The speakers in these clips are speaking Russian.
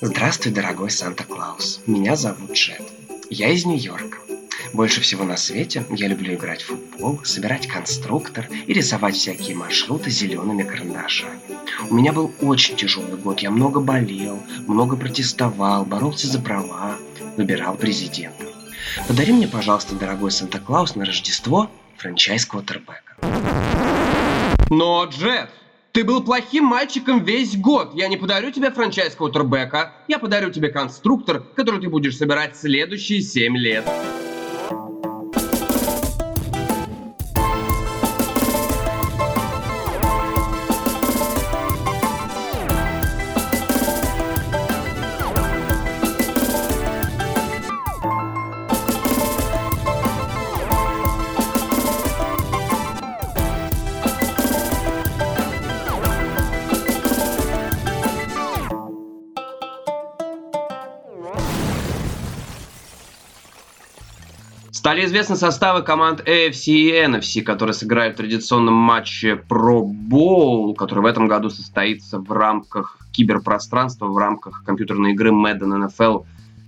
Здравствуй, дорогой Санта-Клаус. Меня зовут Джет. Я из Нью-Йорка. Больше всего на свете я люблю играть в футбол, собирать конструктор и рисовать всякие маршруты зелеными карандашами. У меня был очень тяжелый год, я много болел, много протестовал, боролся за права, выбирал президента. Подари мне, пожалуйста, дорогой Санта-Клаус, на Рождество франчайз квотербека. Но, Джет, ты был плохим мальчиком весь год. Я не подарю тебе франчайз квотербека. Я подарю тебе конструктор, который ты будешь собирать следующие 7 лет. Стали известны составы команд AFC и NFC, которые сыграют в традиционном матче Pro Bowl, который в этом году состоится в рамках киберпространства, в рамках компьютерной игры Madden NFL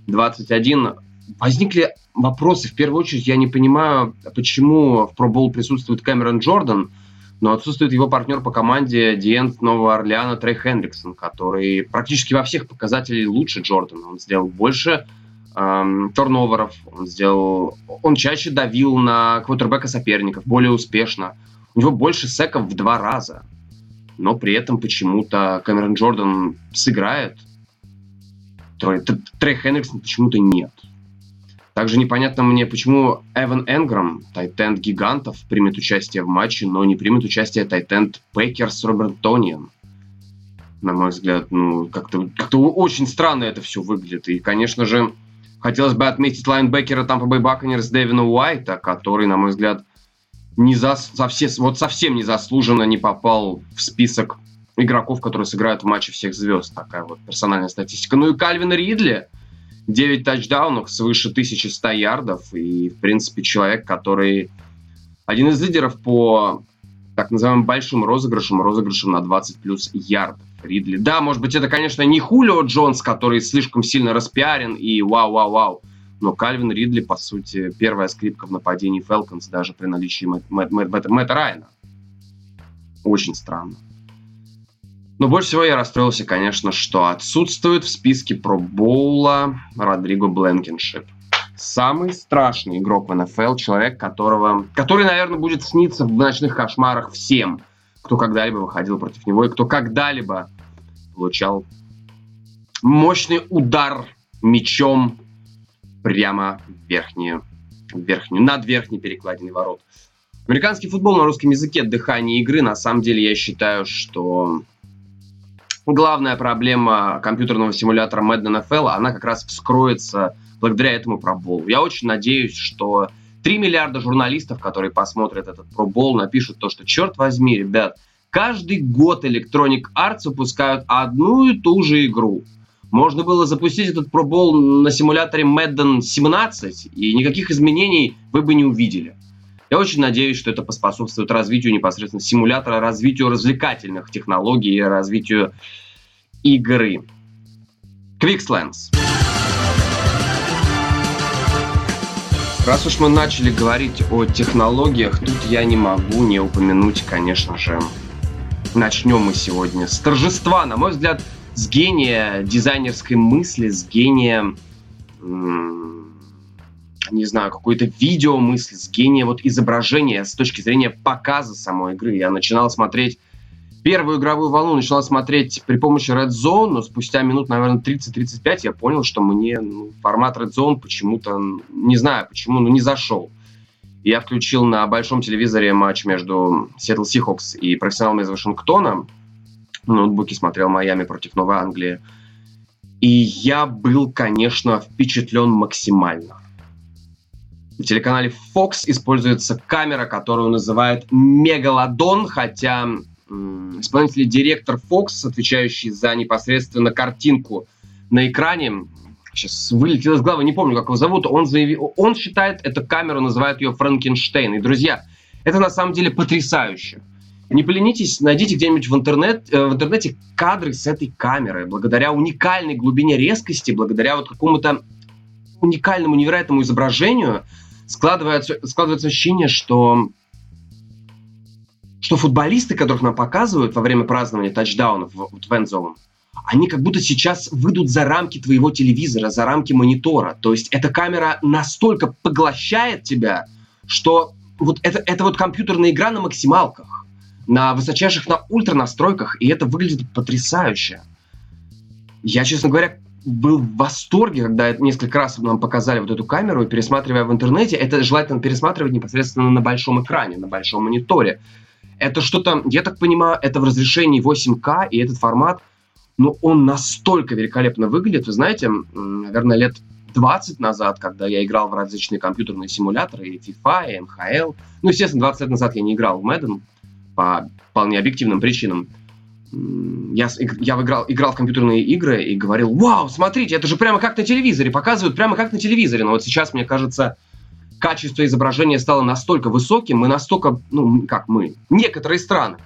21. Возникли вопросы. В первую очередь, я не понимаю, почему в Pro Bowl присутствует Кэмерон Джордан, но отсутствует его партнер по команде Диент Нового Орлеана Трей Хендриксон, который практически во всех показателях лучше Джордана. Он сделал больше эм, турноверов, он сделал, он чаще давил на квотербека соперников, более успешно. У него больше секов в два раза. Но при этом почему-то Кэмерон Джордан сыграет, Трой, Трей Хенриксон почему-то нет. Также непонятно мне, почему Эван Энграм, тайтенд гигантов, примет участие в матче, но не примет участие тайтенд Пекерс Роберт Тониан. На мой взгляд, ну, как-то как очень странно это все выглядит. И, конечно же, Хотелось бы отметить лайнбекера Тампа Бэй Баконерс Дэвина Уайта, который, на мой взгляд, не за, совсем, вот совсем незаслуженно не попал в список игроков, которые сыграют в матче всех звезд. Такая вот персональная статистика. Ну и Кальвин Ридли. 9 тачдаунов, свыше 1100 ярдов. И, в принципе, человек, который один из лидеров по так называемым большим розыгрышам, розыгрышам на 20 плюс ярдов. Ридли. Да, может быть, это, конечно, не Хулио Джонс, который слишком сильно распиарен и вау-вау-вау. Но Кальвин Ридли, по сути, первая скрипка в нападении Фелконс даже при наличии Мэтта, Мэтта Райана. Очень странно. Но больше всего я расстроился, конечно, что отсутствует в списке пробоула Родриго Бленкиншип. Самый страшный игрок в НФЛ, человек, которого, который, наверное, будет сниться в ночных кошмарах всем – кто когда-либо выходил против него и кто когда-либо получал мощный удар мечом прямо в верхнюю, в верхнюю, над верхней перекладиной ворот. Американский футбол на русском языке дыхание игры. На самом деле я считаю, что главная проблема компьютерного симулятора Madden NFL, она как раз вскроется благодаря этому проболу. Я очень надеюсь, что 3 миллиарда журналистов, которые посмотрят этот пробол, напишут то, что, черт возьми, ребят, каждый год Electronic Arts выпускают одну и ту же игру. Можно было запустить этот пробол на симуляторе Madden 17, и никаких изменений вы бы не увидели. Я очень надеюсь, что это поспособствует развитию непосредственно симулятора, развитию развлекательных технологий, развитию игры. Quickslands. Раз уж мы начали говорить о технологиях, тут я не могу не упомянуть, конечно же, начнем мы сегодня с торжества, на мой взгляд, с гения дизайнерской мысли, с гения, не знаю, какой-то видео мысли, с гения вот изображения с точки зрения показа самой игры. Я начинал смотреть первую игровую волну начала смотреть при помощи Red Zone, но спустя минут, наверное, 30-35 я понял, что мне ну, формат Red Zone почему-то, не знаю почему, но не зашел. Я включил на большом телевизоре матч между Seattle Seahawks и профессионалами из Вашингтона. В ноутбуке смотрел Майами против Новой Англии. И я был, конечно, впечатлен максимально. В телеканале Fox используется камера, которую называют Мегалодон, хотя исполнительный директор Fox, отвечающий за непосредственно картинку на экране, сейчас вылетел из головы, не помню, как его зовут, он, заявил, он считает эту камеру, называет ее Франкенштейн. И, друзья, это на самом деле потрясающе. Не поленитесь, найдите где-нибудь в, интернет, э, в интернете кадры с этой камерой. Благодаря уникальной глубине резкости, благодаря вот какому-то уникальному, невероятному изображению складывается, складывается ощущение, что что футболисты, которых нам показывают во время празднования тачдаунов в, в Endzone, они как будто сейчас выйдут за рамки твоего телевизора, за рамки монитора. То есть эта камера настолько поглощает тебя, что вот это, это вот компьютерная игра на максималках, на высочайших, на ультра настройках, и это выглядит потрясающе. Я, честно говоря, был в восторге, когда несколько раз нам показали вот эту камеру, и пересматривая в интернете, это желательно пересматривать непосредственно на большом экране, на большом мониторе. Это что-то, я так понимаю, это в разрешении 8К, и этот формат, ну, он настолько великолепно выглядит. Вы знаете, наверное, лет 20 назад, когда я играл в различные компьютерные симуляторы, и FIFA, и NHL, ну, естественно, 20 лет назад я не играл в Madden по вполне объективным причинам, я, я играл, играл в компьютерные игры и говорил, вау, смотрите, это же прямо как на телевизоре, показывают прямо как на телевизоре. Но вот сейчас, мне кажется, качество изображения стало настолько высоким, мы настолько, ну, как мы, некоторые страны,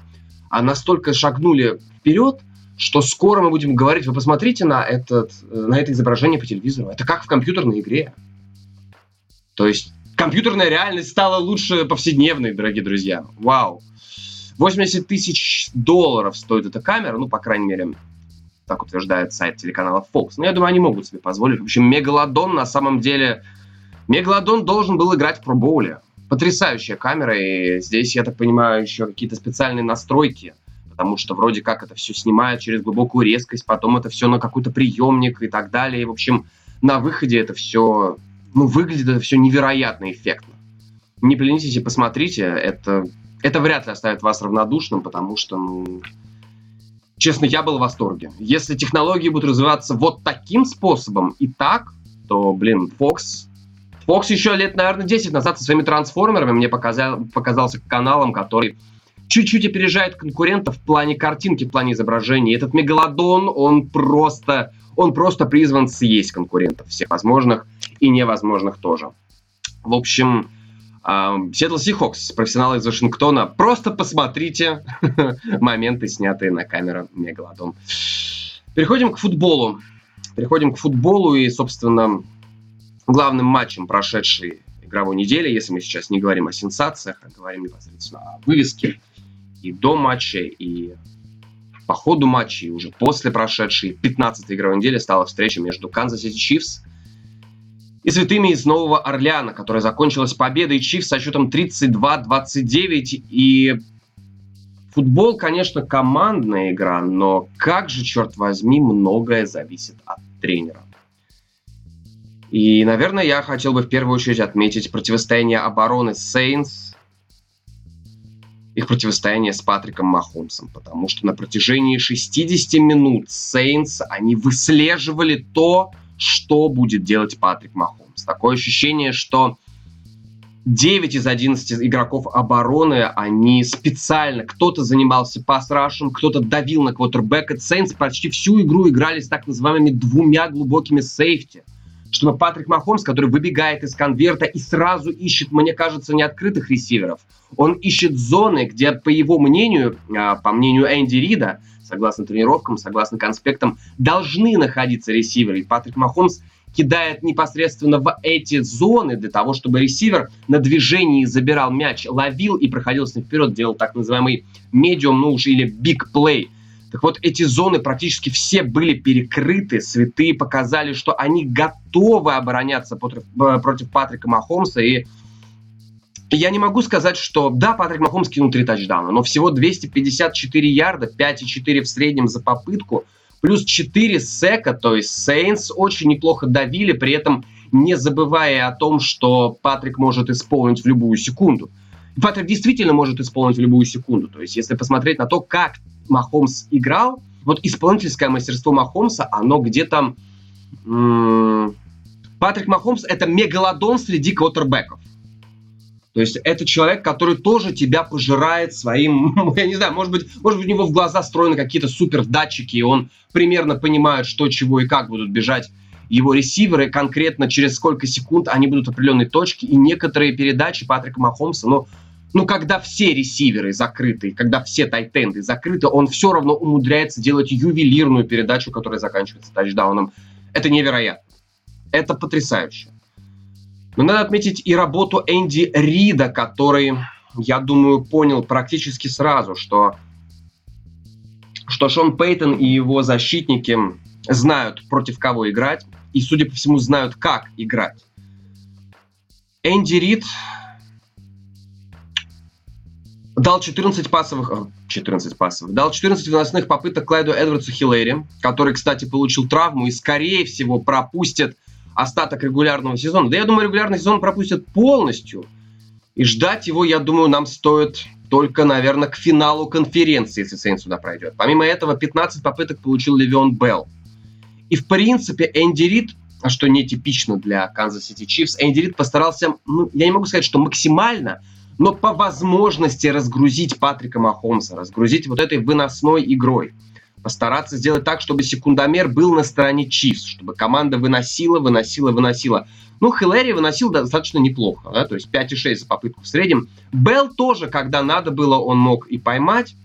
а настолько шагнули вперед, что скоро мы будем говорить, вы посмотрите на, этот, на это изображение по телевизору. Это как в компьютерной игре. То есть компьютерная реальность стала лучше повседневной, дорогие друзья. Вау. 80 тысяч долларов стоит эта камера, ну, по крайней мере, так утверждает сайт телеканала Fox. Но я думаю, они могут себе позволить. В общем, Мегалодон на самом деле... Мегалодон должен был играть в пробоуле. Потрясающая камера, и здесь, я так понимаю, еще какие-то специальные настройки, потому что вроде как это все снимает через глубокую резкость, потом это все на какой-то приемник и так далее. И, в общем, на выходе это все, ну, выглядит это все невероятно эффектно. Не поленитесь и посмотрите, это это вряд ли оставит вас равнодушным, потому что, ну, честно, я был в восторге. Если технологии будут развиваться вот таким способом и так, то, блин, Fox... Fox еще лет, наверное, 10 назад со своими трансформерами мне показал, показался каналом, который чуть-чуть опережает конкурентов в плане картинки, в плане изображения. Этот мегалодон, он просто, он просто призван съесть конкурентов всех возможных и невозможных тоже. В общем, Сиэтл Сихокс, профессионалы из Вашингтона. Просто посмотрите моменты, снятые на камеру Мегалодон. Переходим к футболу. Переходим к футболу и, собственно, главным матчем прошедшей игровой недели, если мы сейчас не говорим о сенсациях, а говорим непосредственно о вывеске и до матча, и по ходу матча, и уже после прошедшей 15-й игровой недели стала встреча между Канзас Сити Чифс и святыми из Нового Орлеана, которая закончилась победой Чиф со счетом 32-29. И футбол, конечно, командная игра, но как же, черт возьми, многое зависит от тренера. И, наверное, я хотел бы в первую очередь отметить противостояние обороны Сейнс, их противостояние с Патриком Махомсом, потому что на протяжении 60 минут Сейнс, они выслеживали то, что будет делать Патрик Махомс. Такое ощущение, что 9 из 11 игроков обороны, они специально, кто-то занимался пас-рашем, кто-то давил на квотербека. Сейнс почти всю игру играли с так называемыми двумя глубокими сейфти. Чтобы Патрик Махомс, который выбегает из конверта и сразу ищет, мне кажется, не открытых ресиверов, он ищет зоны, где, по его мнению, а, по мнению Энди Рида, согласно тренировкам, согласно конспектам, должны находиться ресиверы. И Патрик Махомс кидает непосредственно в эти зоны для того, чтобы ресивер на движении забирал мяч, ловил и проходил с ним вперед, делал так называемый медиум, ну уж или big play. Так вот, эти зоны практически все были перекрыты. Святые показали, что они готовы обороняться против, против Патрика Махомса. И я не могу сказать, что да, Патрик Махомс кинул три тачдауна, но всего 254 ярда, 5,4 в среднем за попытку, плюс 4 сека, то есть Сейнс очень неплохо давили, при этом не забывая о том, что Патрик может исполнить в любую секунду. Патрик действительно может исполнить в любую секунду. То есть, если посмотреть на то, как Махомс играл, вот исполнительское мастерство Махомса, оно где-то... Патрик Махомс — это мегалодон среди квотербеков. То есть это человек, который тоже тебя пожирает своим, я не знаю, может быть, может быть у него в глаза встроены какие-то супер датчики, и он примерно понимает, что, чего и как будут бежать его ресиверы, конкретно через сколько секунд они будут в определенной точке, и некоторые передачи Патрика Махомса, ну, ну, когда все ресиверы закрыты, когда все тайтенды закрыты, он все равно умудряется делать ювелирную передачу, которая заканчивается тачдауном. Это невероятно. Это потрясающе. Но надо отметить и работу Энди Рида, который, я думаю, понял практически сразу, что, что Шон Пейтон и его защитники знают, против кого играть, и, судя по всему, знают, как играть. Энди Рид дал 14 пасовых, 14 пасовых, дал 14 выносных попыток Клайду Эдвардсу Хиллери, который, кстати, получил травму и, скорее всего, пропустит остаток регулярного сезона. Да я думаю, регулярный сезон пропустят полностью. И ждать его, я думаю, нам стоит только, наверное, к финалу конференции, если Сейн сюда пройдет. Помимо этого, 15 попыток получил Левион Белл. И, в принципе, Энди Рид, что нетипично для Канзас Сити Чифс, Энди Рид постарался, ну, я не могу сказать, что максимально, но по возможности разгрузить Патрика Махомса, разгрузить вот этой выносной игрой постараться сделать так, чтобы секундомер был на стороне Чифс, чтобы команда выносила, выносила, выносила. Ну, Хилэр выносил достаточно неплохо, да, то есть 5,6 за попытку в среднем. Белл тоже, когда надо было, он мог и поймать,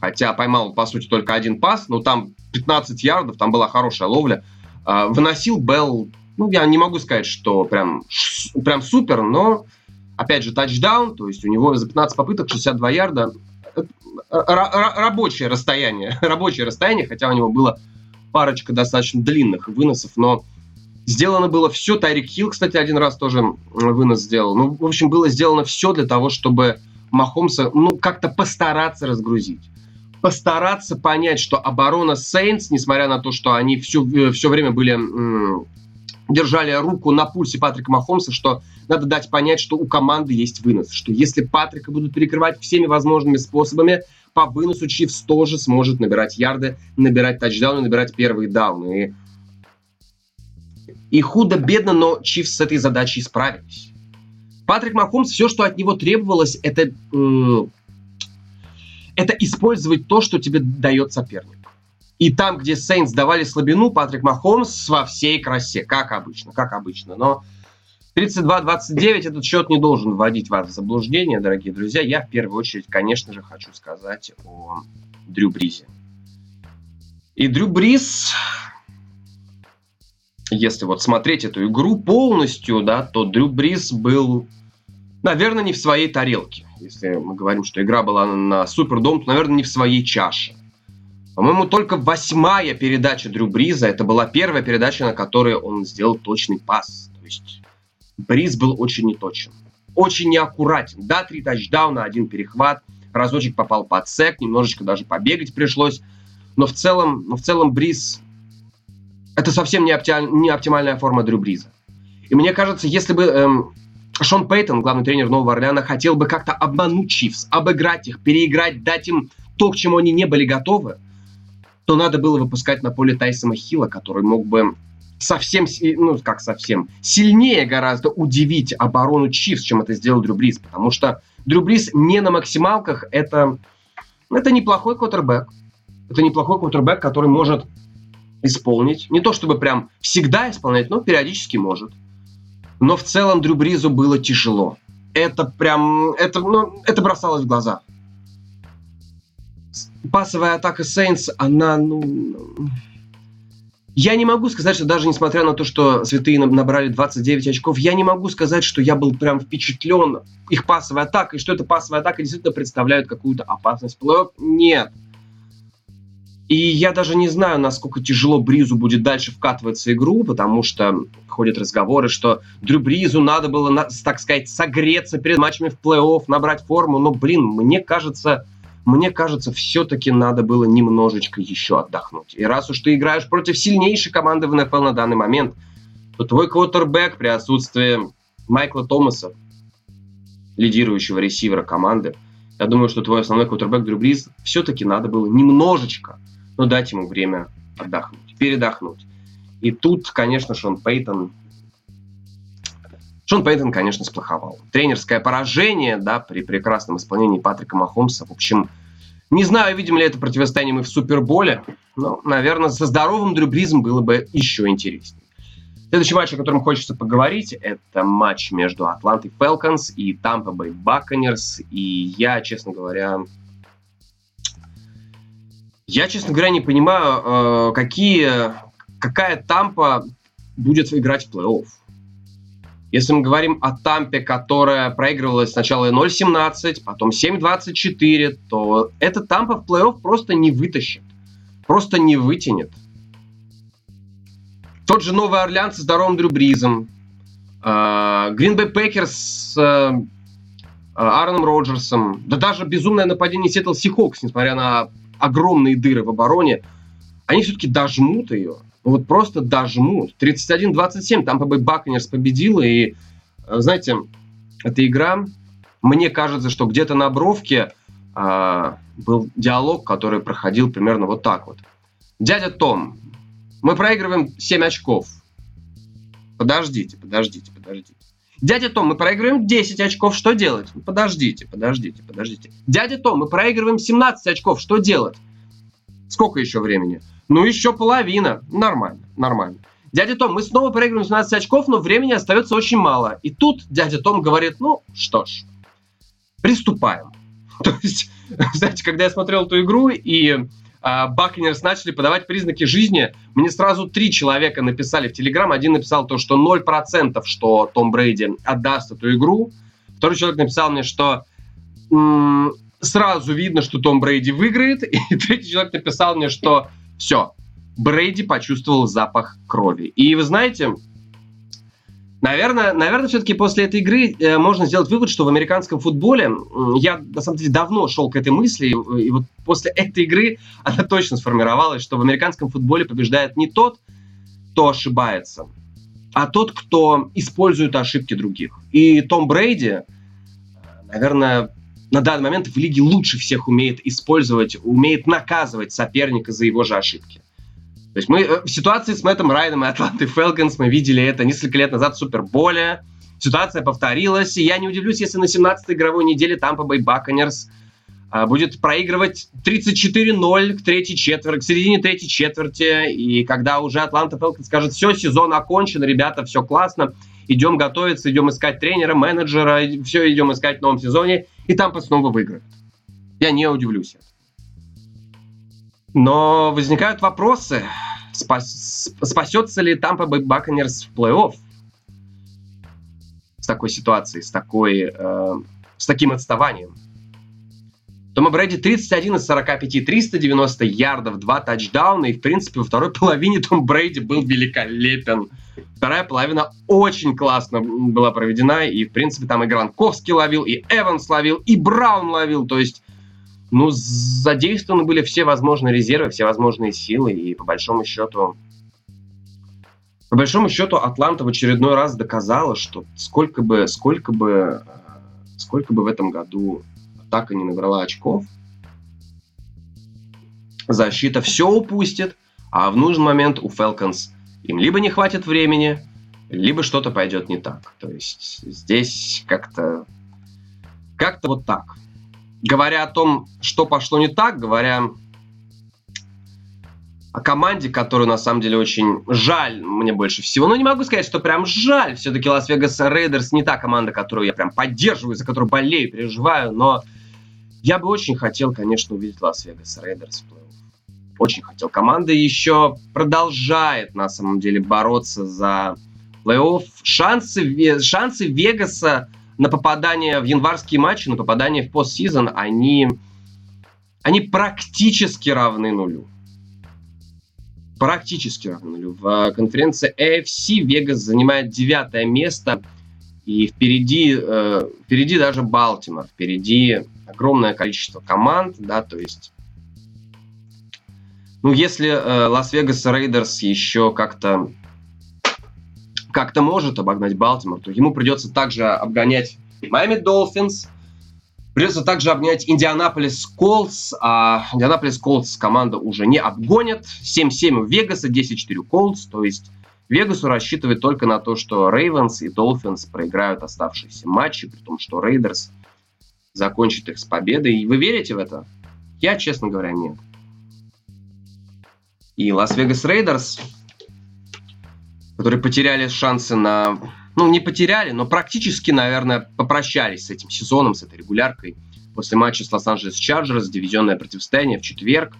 хотя поймал, по сути, только один пас, но там 15 ярдов, там была хорошая ловля. А, выносил Белл, ну, я не могу сказать, что прям, прям супер, но, опять же, тачдаун, то есть у него за 15 попыток 62 ярда, рабочее расстояние, рабочее расстояние, хотя у него было парочка достаточно длинных выносов, но сделано было все. Тайрик Хилл, кстати, один раз тоже вынос сделал. Ну, в общем, было сделано все для того, чтобы Махомса, ну, как-то постараться разгрузить. Постараться понять, что оборона Сейнс, несмотря на то, что они все, все время были держали руку на пульсе Патрика Махомса, что надо дать понять, что у команды есть вынос, что если Патрика будут перекрывать всеми возможными способами, по выносу Чивс тоже сможет набирать ярды, набирать тачдауны, набирать первые дауны. И, и худо-бедно, но Чивс с этой задачей справились. Патрик Махомс, все, что от него требовалось, это, это использовать то, что тебе дает соперник. И там, где Сейнс давали слабину, Патрик Махомс во всей красе, как обычно, как обычно. Но 32-29 этот счет не должен вводить вас в заблуждение, дорогие друзья. Я в первую очередь, конечно же, хочу сказать о Дрю Бризе. И Дрю Бриз, если вот смотреть эту игру полностью, да, то Дрю Бриз был, наверное, не в своей тарелке. Если мы говорим, что игра была на Супердом, то, наверное, не в своей чаше. По-моему, только восьмая передача Дрю Бриза, это была первая передача, на которой он сделал точный пас. То есть Бриз был очень неточен. Очень неаккуратен. Да, три тачдауна, один перехват. Разочек попал под сек, немножечко даже побегать пришлось. Но в целом, но в целом Бриз... Это совсем не, оптималь, не оптимальная форма Дрю Бриза. И мне кажется, если бы эм, Шон Пейтон, главный тренер Нового Орлеана, хотел бы как-то обмануть Чивс, обыграть их, переиграть, дать им то, к чему они не были готовы, то надо было выпускать на поле Тайсона Хилла, который мог бы совсем, ну как совсем, сильнее гораздо удивить оборону Чивс, чем это сделал Дрю Бриз, потому что Дрю Бриз не на максималках, это, это неплохой квотербек. Это неплохой квотербек, который может исполнить. Не то чтобы прям всегда исполнять, но периодически может. Но в целом Дрю Бризу было тяжело. Это прям, это, ну, это бросалось в глаза пасовая атака Saints, она, ну... Я не могу сказать, что даже несмотря на то, что святые набрали 29 очков, я не могу сказать, что я был прям впечатлен их пасовой атакой, что эта пасовая атака действительно представляет какую-то опасность плей Нет. И я даже не знаю, насколько тяжело Бризу будет дальше вкатываться игру, потому что ходят разговоры, что Дрю Бризу надо было, так сказать, согреться перед матчами в плей-офф, набрать форму. Но, блин, мне кажется, мне кажется, все-таки надо было немножечко еще отдохнуть. И раз уж ты играешь против сильнейшей команды в НФЛ на данный момент, то твой квотербек при отсутствии Майкла Томаса, лидирующего ресивера команды, я думаю, что твой основной квотербек Дрю Бриз все-таки надо было немножечко, но дать ему время отдохнуть, передохнуть. И тут, конечно, Шон Пейтон Шон Пейтон, конечно, сплоховал. Тренерское поражение, да, при прекрасном исполнении Патрика Махомса. В общем, не знаю, видим ли это противостояние мы в Суперболе, но, наверное, со здоровым дрюбризм было бы еще интереснее. Следующий матч, о котором хочется поговорить, это матч между Атлантой Falcons и Tampa Bay Buccaneers. И я, честно говоря, я, честно говоря, не понимаю, э, какие, какая Тампа будет играть в плей-офф. Если мы говорим о Тампе, которая проигрывала сначала 0-17, потом 7-24, то эта Тампа в плей-офф просто не вытащит. Просто не вытянет. Тот же Новый Орлеан со здоровым Дрю Бризом. Гринбей Пекерс с э, Аароном Роджерсом. Да даже безумное нападение Сиэтл Сихокс, несмотря на огромные дыры в обороне, они все-таки дожмут ее. Вот просто дожмут. 31-27 там Бакканирс победила. И, э, знаете, эта игра, мне кажется, что где-то на бровке а, был диалог, который проходил примерно вот так вот. Дядя Том, мы проигрываем 7 очков. Подождите, подождите, подождите. Дядя Том, мы проигрываем 10 очков, что делать? Подождите, подождите, подождите. Дядя Том, мы проигрываем 17 очков, что делать? Сколько еще времени? Ну, еще половина. Нормально, нормально. Дядя Том, мы снова проигрываем 17 очков, но времени остается очень мало. И тут дядя Том говорит, ну, что ж, приступаем. То есть, знаете, когда я смотрел эту игру, и Бакнерс начали подавать признаки жизни, мне сразу три человека написали в Телеграм. Один написал то, что 0%, что Том Брейди отдаст эту игру. Второй человек написал мне, что м- сразу видно, что Том Брейди выиграет. И третий человек написал мне, что все, Брейди почувствовал запах крови. И вы знаете, Наверное, наверное, все-таки после этой игры э, можно сделать вывод, что в американском футболе, я на самом деле давно шел к этой мысли, и, и вот после этой игры она точно сформировалась, что в американском футболе побеждает не тот, кто ошибается, а тот, кто использует ошибки других. И Том Брейди, наверное, на данный момент в лиге лучше всех умеет использовать, умеет наказывать соперника за его же ошибки. То есть мы э, в ситуации с Мэттом Райдом и Атлантой Фелконс мы видели это несколько лет назад в Суперболе. Ситуация повторилась, и я не удивлюсь, если на 17-й игровой неделе Тампа Бэй Баконерс будет проигрывать 34-0 к третьей четверти, к середине третьей четверти, и когда уже Атланта Фелконс скажет, все, сезон окончен, ребята, все классно, идем готовиться, идем искать тренера, менеджера, все идем искать в новом сезоне, и Тампа снова выиграет. Я не удивлюсь. Но возникают вопросы. Спас, спасется ли Тампа Бэй Баконерс в плей-офф? С такой ситуацией, с, такой, э, с таким отставанием. Тома Брэди 31 из 45, 390 ярдов, 2 тачдауна, и, в принципе, во второй половине Том Брейди был великолепен. Вторая половина очень классно была проведена, и, в принципе, там и Гранковский ловил, и Эванс ловил, и Браун ловил, то есть ну, задействованы были все возможные резервы, все возможные силы, и по большому счету... По большому счету, Атланта в очередной раз доказала, что сколько бы, сколько бы, сколько бы в этом году атака не набрала очков, защита все упустит, а в нужный момент у Falcons им либо не хватит времени, либо что-то пойдет не так. То есть здесь как-то как-то вот так говоря о том, что пошло не так, говоря о команде, которую на самом деле очень жаль мне больше всего. Но не могу сказать, что прям жаль. Все-таки Лас-Вегас Рейдерс не та команда, которую я прям поддерживаю, за которую болею, переживаю. Но я бы очень хотел, конечно, увидеть Лас-Вегас Рейдерс в плей-офф. Очень хотел. Команда еще продолжает, на самом деле, бороться за плей-офф. Шансы, шансы Вегаса на попадание в январские матчи, на попадание в постсезон, они, они практически равны нулю. Практически равны нулю. В конференции AFC Вегас занимает девятое место, и впереди, э, впереди даже Балтимор, впереди огромное количество команд, да, то есть ну, если э, Лас-Вегас Рейдерс еще как-то как-то может обогнать Балтимор, то ему придется также обгонять Майами Долфинс, придется также обгонять Индианаполис Колс, а Индианаполис Колс команда уже не обгонит. 7-7 у Вегаса, 10-4 у Колс, то есть Вегасу рассчитывает только на то, что Рейвенс и Долфинс проиграют оставшиеся матчи, при том, что Рейдерс закончит их с победой. И вы верите в это? Я, честно говоря, нет. И Лас-Вегас Рейдерс которые потеряли шансы на... Ну, не потеряли, но практически, наверное, попрощались с этим сезоном, с этой регуляркой. После матча с Лос-Анджелес Чарджерс, дивизионное противостояние в четверг.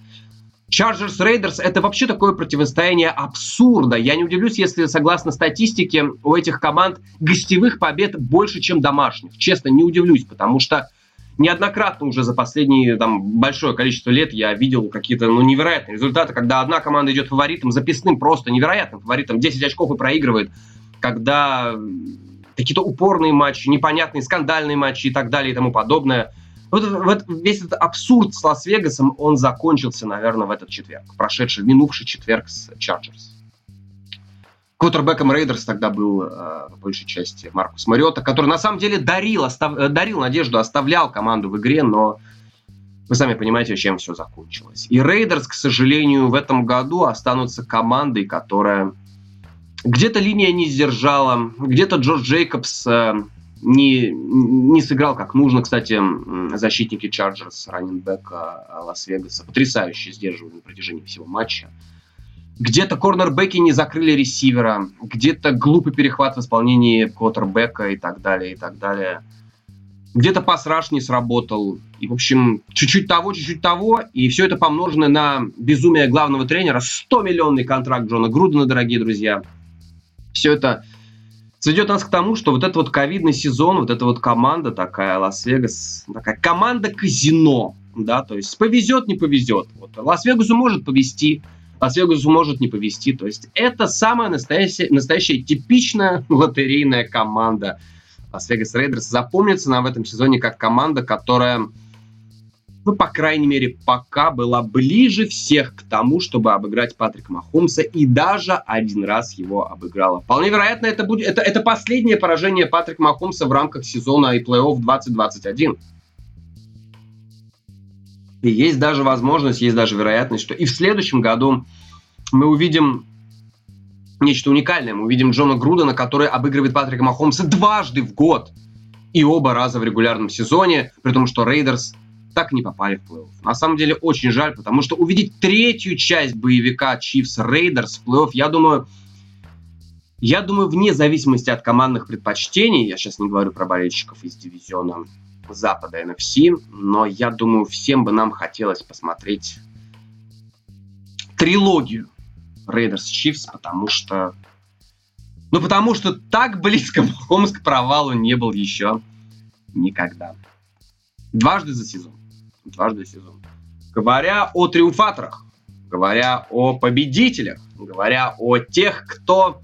Chargers Raiders это вообще такое противостояние абсурда. Я не удивлюсь, если, согласно статистике, у этих команд гостевых побед больше, чем домашних. Честно, не удивлюсь, потому что неоднократно уже за последние там, большое количество лет я видел какие-то ну, невероятные результаты, когда одна команда идет фаворитом, записным просто невероятным фаворитом, 10 очков и проигрывает, когда какие-то упорные матчи, непонятные скандальные матчи и так далее и тому подобное – вот, вот весь этот абсурд с Лас-Вегасом, он закончился, наверное, в этот четверг. Прошедший, минувший четверг с Чарджерс. Квотербеком Рейдерс тогда был, э, по большей части, Маркус Мариота, который на самом деле дарил, остав, э, дарил надежду, оставлял команду в игре, но вы сами понимаете, чем все закончилось. И Рейдерс, к сожалению, в этом году останутся командой, которая где-то линия не сдержала, где-то Джош Джейкобс э, не, не сыграл как нужно. Кстати, защитники Чарджерс, раннинбека Лас-Вегаса потрясающе сдерживали на протяжении всего матча. Где-то корнербеки не закрыли ресивера, где-то глупый перехват в исполнении квотербека и так далее, и так далее. Где-то pass rush не сработал. И, в общем, чуть-чуть того, чуть-чуть того. И все это помножено на безумие главного тренера. 100-миллионный контракт Джона Грудена, дорогие друзья. Все это сведет нас к тому, что вот этот вот ковидный сезон, вот эта вот команда такая, Лас-Вегас, такая команда казино, да, то есть повезет, не повезет. Вот Лас-Вегасу может повезти, Лас-Вегасу может не повезти. То есть это самая настоящая, настоящая типичная лотерейная команда. Лас-Вегас Рейдерс запомнится нам в этом сезоне как команда, которая ну, по крайней мере, пока была ближе всех к тому, чтобы обыграть Патрика Махомса, и даже один раз его обыграла. Вполне вероятно, это, будет, это, это последнее поражение Патрика Махомса в рамках сезона и плей-офф 2021. И есть даже возможность, есть даже вероятность, что и в следующем году мы увидим нечто уникальное. Мы увидим Джона Грудена, который обыгрывает Патрика Махомса дважды в год. И оба раза в регулярном сезоне, при том, что Рейдерс так и не попали в плей-офф. На самом деле очень жаль, потому что увидеть третью часть боевика Chiefs Raiders в плей-офф, я думаю, я думаю, вне зависимости от командных предпочтений, я сейчас не говорю про болельщиков из дивизиона Запада NFC, но я думаю, всем бы нам хотелось посмотреть трилогию Raiders Chiefs, потому что ну, потому что так близко Хомс к провалу не был еще никогда. Дважды за сезон дважды сезон. Говоря о триумфаторах, говоря о победителях, говоря о тех, кто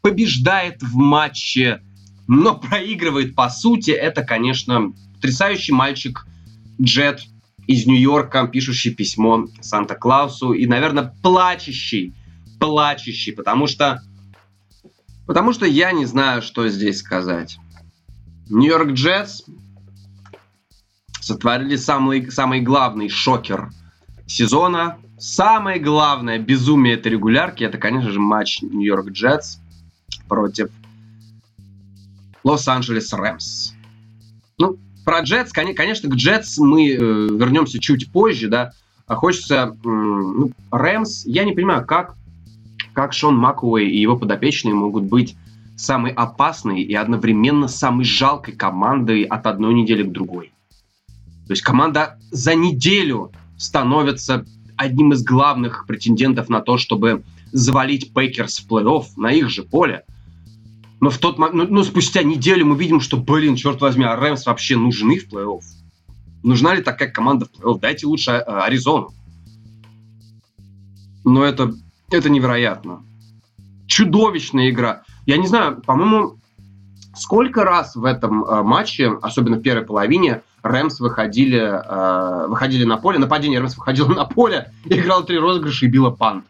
побеждает в матче, но проигрывает по сути, это, конечно, потрясающий мальчик Джет из Нью-Йорка, пишущий письмо Санта-Клаусу и, наверное, плачущий, плачущий, потому что потому что я не знаю, что здесь сказать. Нью-Йорк Джетс сотворили самый, самый главный шокер сезона. Самое главное безумие этой регулярки это, конечно же, матч Нью-Йорк Джетс против Лос-Анджелес Рэмс. Ну, про Джетс, конечно, к Джетс мы э, вернемся чуть позже, да. А хочется... Ну, Рэмс, я не понимаю, как, как Шон Макуэй и его подопечные могут быть самой опасной и одновременно самой жалкой командой от одной недели к другой. То есть команда за неделю становится одним из главных претендентов на то, чтобы завалить Пейкерс в плей-офф на их же поле. Но в тот ну, ну, спустя неделю мы видим, что, блин, черт возьми, а Рэмс вообще нужны в плей-офф? Нужна ли такая команда в плей-офф? Дайте лучше э, Аризону. Но это, это невероятно. Чудовищная игра. Я не знаю, по-моему, сколько раз в этом э, матче, особенно в первой половине, Рэмс выходили, э, выходили на поле, нападение Рэмс выходило на поле, играл три розыгрыша и била пант.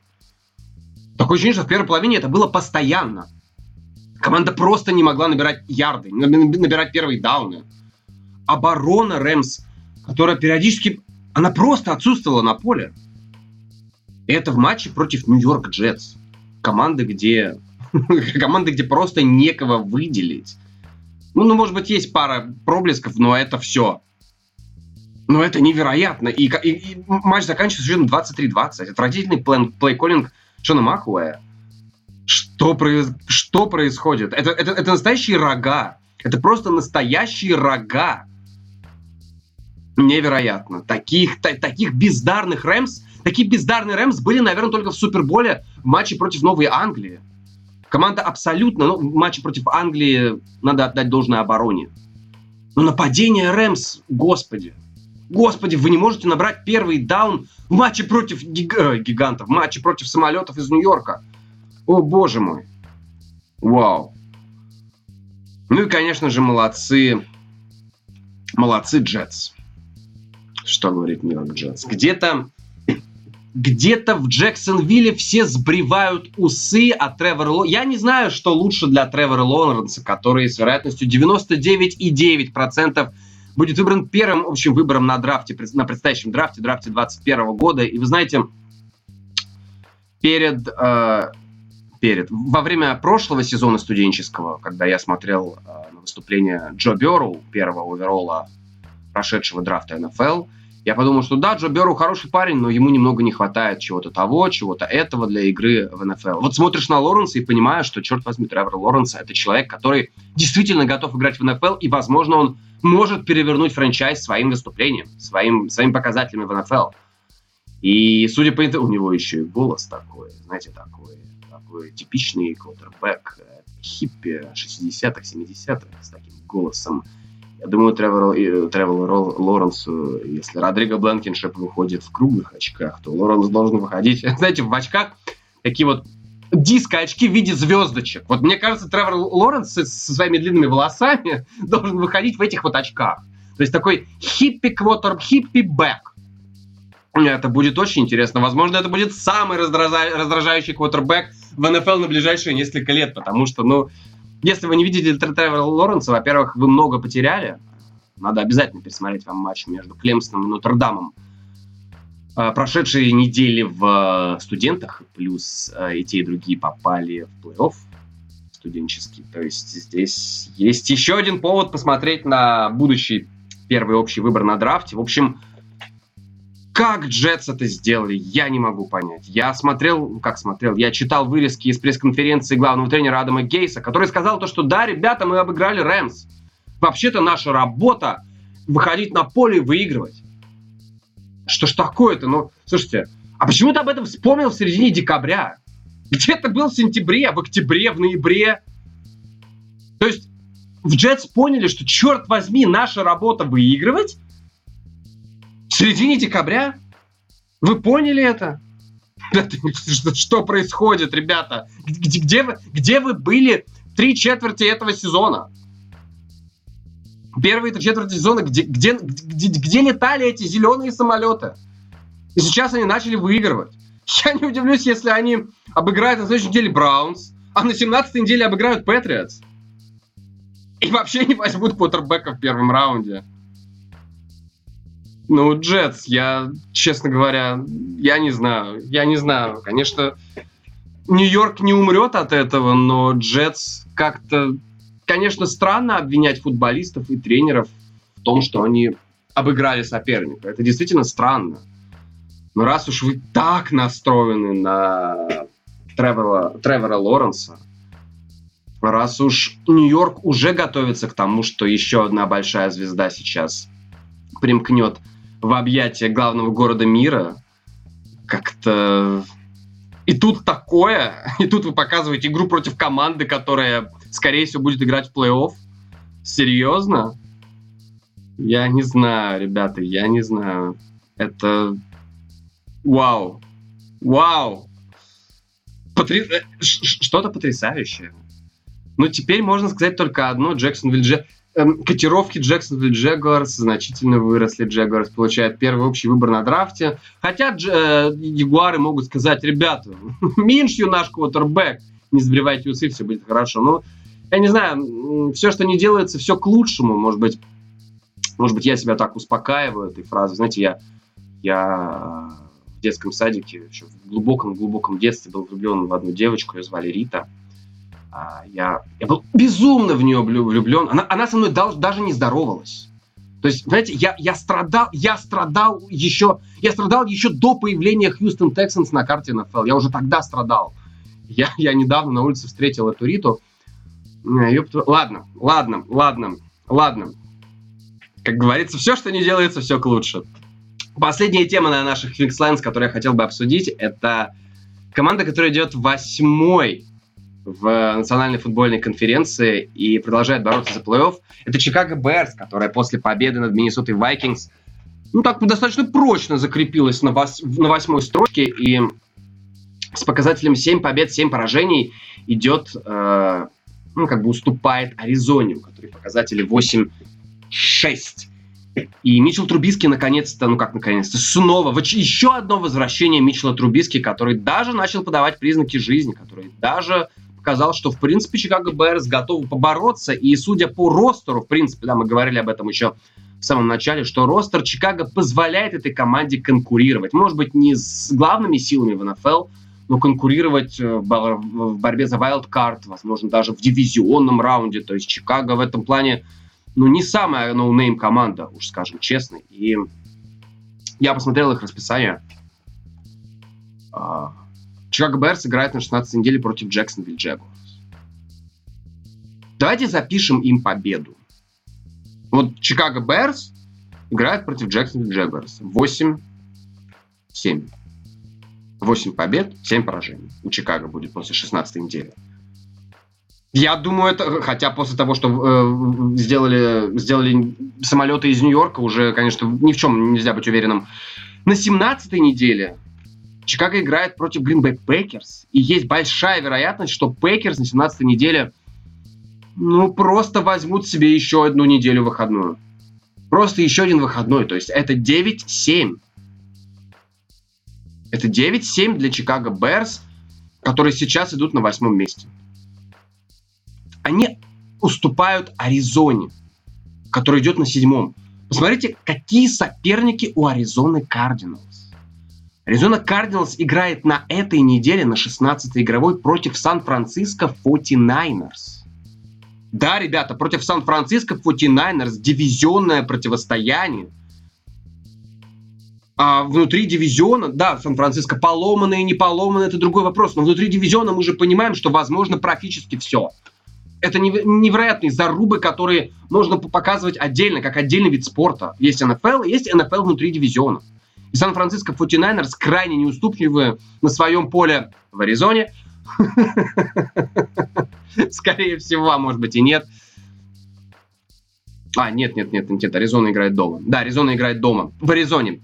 Такое ощущение, что в первой половине это было постоянно. Команда просто не могла набирать ярды, набирать первые дауны. Оборона Рэмс, которая периодически... Она просто отсутствовала на поле. Это в матче против Нью-Йорк Джетс. Команды, где... команды, где просто некого выделить. Ну, ну, может быть, есть пара проблесков, но это все. Но это невероятно. И, и, и матч заканчивается счетом 23-20. Отвратительный плей-коллинг Шона Махуэя. Что, произ... что происходит? Это, это, это настоящие рога. Это просто настоящие рога. Невероятно. Таких, та, таких бездарных Рэмс, такие бездарные Рэмс были, наверное, только в Суперболе в матче против Новой Англии. Команда абсолютно, ну, в матче против Англии надо отдать должное обороне. Но нападение Рэмс, господи, господи, вы не можете набрать первый даун в матче против гиг... Э, гигантов, в матче против самолетов из Нью-Йорка. О, боже мой. Вау. Ну и, конечно же, молодцы. Молодцы Джетс. Что говорит Нью-Йорк Джетс? Где-то где-то в Джексонвилле все сбривают усы от Тревора Ло... Я не знаю, что лучше для Тревора Лоуренса, который с вероятностью 99,9% будет выбран первым общим выбором на драфте, на предстоящем драфте, драфте 2021 года. И вы знаете, перед, э, перед, во время прошлого сезона студенческого, когда я смотрел э, выступление Джо Берроу, первого оверолла прошедшего драфта НФЛ, я подумал, что да, Джо Беру хороший парень, но ему немного не хватает чего-то того, чего-то этого для игры в НФЛ. Вот смотришь на Лоренса и понимаешь, что, черт возьми, Тревор Лоренса — это человек, который действительно готов играть в НФЛ, и, возможно, он может перевернуть франчайз своим выступлением, своим, своими показателями в НФЛ. И, судя по этому, у него еще и голос такой, знаете, такой типичный квотербек, э, хиппи 60-х, 70-х с таким голосом я думаю, Тревор, Тревор Лоренсу, если Родриго Бленкиншеп выходит в круглых очках, то Лоренс должен выходить, знаете, в очках такие вот диско-очки в виде звездочек. Вот мне кажется, Тревор Лоренс со своими длинными волосами должен выходить в этих вот очках. То есть такой хиппи-квотер, хиппи-бэк. Это будет очень интересно. Возможно, это будет самый раздража... раздражающий квотербек в НФЛ на ближайшие несколько лет, потому что, ну, если вы не видели Тревора Лоренса, во-первых, вы много потеряли. Надо обязательно пересмотреть вам матч между Клемсоном и Нотр-Дамом. А, прошедшие недели в студентах, плюс а, и те, и другие попали в плей-офф студенческий. То есть здесь есть еще один повод посмотреть на будущий первый общий выбор на драфте. В общем, как Джетс это сделали, я не могу понять. Я смотрел, ну как смотрел, я читал вырезки из пресс-конференции главного тренера Адама Гейса, который сказал то, что да, ребята, мы обыграли Рэмс. Вообще-то наша работа выходить на поле и выигрывать. Что ж такое-то? Ну, слушайте, а почему ты об этом вспомнил в середине декабря? Где это был в сентябре, в октябре, в ноябре? То есть в Джетс поняли, что, черт возьми, наша работа выигрывать, в середине декабря? Вы поняли это? Что происходит, ребята? Где, вы, где вы были три четверти этого сезона? Первые три четверти сезона, где, где, где, где летали эти зеленые самолеты? И сейчас они начали выигрывать. Я не удивлюсь, если они обыграют на следующей неделе Браунс, а на 17 неделе обыграют Патриотс. И вообще не возьмут квотербека в первом раунде. Ну, Джетс, я, честно говоря, я не знаю. Я не знаю. Конечно, Нью-Йорк не умрет от этого, но Джетс как-то... Конечно, странно обвинять футболистов и тренеров в том, что они обыграли соперника. Это действительно странно. Но раз уж вы так настроены на Тревора, Тревора Лоренса, раз уж Нью-Йорк уже готовится к тому, что еще одна большая звезда сейчас примкнет в объятия главного города мира. Как-то... И тут такое, и тут вы показываете игру против команды, которая, скорее всего, будет играть в плей-офф. Серьезно? Я не знаю, ребята, я не знаю. Это... Вау. Вау. Потри... Э, что-то потрясающее. Ну, теперь можно сказать только одно. Джексон Вильдже эм, котировки Джексонвилл Джегуарс значительно выросли. Джегуарс получает первый общий выбор на драфте. Хотя э, Ягуары могут сказать, ребята, Миншью наш квотербек, не сбривайте усы, все будет хорошо. Но я не знаю, все, что не делается, все к лучшему. Может быть, может быть, я себя так успокаиваю этой фразой. Знаете, я, я в детском садике, еще в глубоком-глубоком детстве был влюблен в одну девочку, ее звали Рита. А, я, я был безумно в нее влюблен. Она, она со мной даже не здоровалась. То есть, знаете, я, я страдал, я страдал еще, я страдал еще до появления Хьюстон Texans на карте НФЛ. Я уже тогда страдал. Я, я недавно на улице встретил эту Риту. Ладно, ладно, ладно, ладно. Как говорится, все, что не делается, все к лучшему. Последняя тема на наших Fixlines, которую я хотел бы обсудить, это команда, которая идет восьмой в национальной футбольной конференции и продолжает бороться за плей-офф. Это Чикаго Берс, которая после победы над Миннесотой Вайкингс ну, так достаточно прочно закрепилась на, вос- на восьмой строчке и с показателем 7 побед, 7 поражений идет, э, ну, как бы уступает Аризоне, у которой показатели 8-6. И Мичел Трубиски наконец-то, ну как наконец-то, снова, еще одно возвращение Мичела Трубиски, который даже начал подавать признаки жизни, который даже показал, что, в принципе, Чикаго Берс готовы побороться, и судя по ростеру, в принципе, да, мы говорили об этом еще в самом начале, что ростер Чикаго позволяет этой команде конкурировать. Может быть, не с главными силами в НФЛ, но конкурировать э, в борьбе за card, возможно, даже в дивизионном раунде. То есть Чикаго в этом плане ну, не самая no-name команда, уж скажем честно. И я посмотрел их расписание. Чикаго Берс играет на 16 неделе против Джексонвилл Джегуарс. Давайте запишем им победу. Вот Чикаго Берс играет против Джексонвилл Джегуарс. 8-7. 8 побед, 7 поражений. У Чикаго будет после 16 недели. Я думаю, это, хотя после того, что э, сделали, сделали самолеты из Нью-Йорка, уже, конечно, ни в чем нельзя быть уверенным. На 17-й неделе Чикаго играет против Bay Packers, и есть большая вероятность, что Packers на 17-й неделе ну, просто возьмут себе еще одну неделю выходную. Просто еще один выходной. То есть это 9-7. Это 9-7 для Чикаго Берс, которые сейчас идут на восьмом месте они уступают Аризоне, который идет на седьмом. Посмотрите, какие соперники у Аризоны Кардиналс. Аризона Кардиналс играет на этой неделе, на 16-й игровой, против Сан-Франциско 49ers. Да, ребята, против Сан-Франциско 49ers дивизионное противостояние. А внутри дивизиона, да, Сан-Франциско поломанные, не поломанные, это другой вопрос. Но внутри дивизиона мы же понимаем, что возможно практически все это невероятные зарубы, которые нужно показывать отдельно, как отдельный вид спорта. Есть НФЛ, есть НФЛ внутри дивизиона. И Сан-Франциско 49ers крайне неуступчивые на своем поле в Аризоне. Скорее всего, а может быть и нет. А, нет, нет, нет, нет, Аризона играет дома. Да, Аризона играет дома. В Аризоне.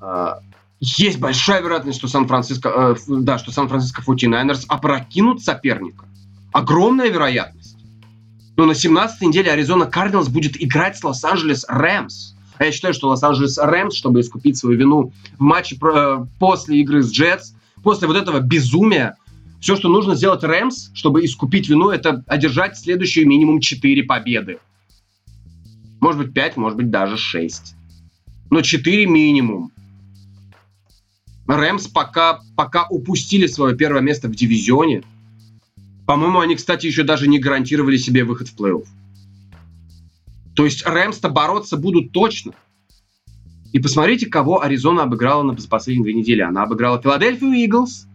А, есть большая вероятность, что Сан-Франциско, э, да, что Сан-Франциско 49ers опрокинут соперника огромная вероятность. Но на 17-й неделе Аризона Кардиналс будет играть с Лос-Анджелес Рэмс. А я считаю, что Лос-Анджелес Рэмс, чтобы искупить свою вину в матче э, после игры с Джетс, после вот этого безумия, все, что нужно сделать Рэмс, чтобы искупить вину, это одержать следующие минимум 4 победы. Может быть 5, может быть даже 6. Но 4 минимум. Рэмс пока, пока упустили свое первое место в дивизионе – по-моему, они, кстати, еще даже не гарантировали себе выход в плей-офф. То есть Рэмс-то бороться будут точно. И посмотрите, кого Аризона обыграла на последние две недели. Она обыграла Филадельфию Иглс,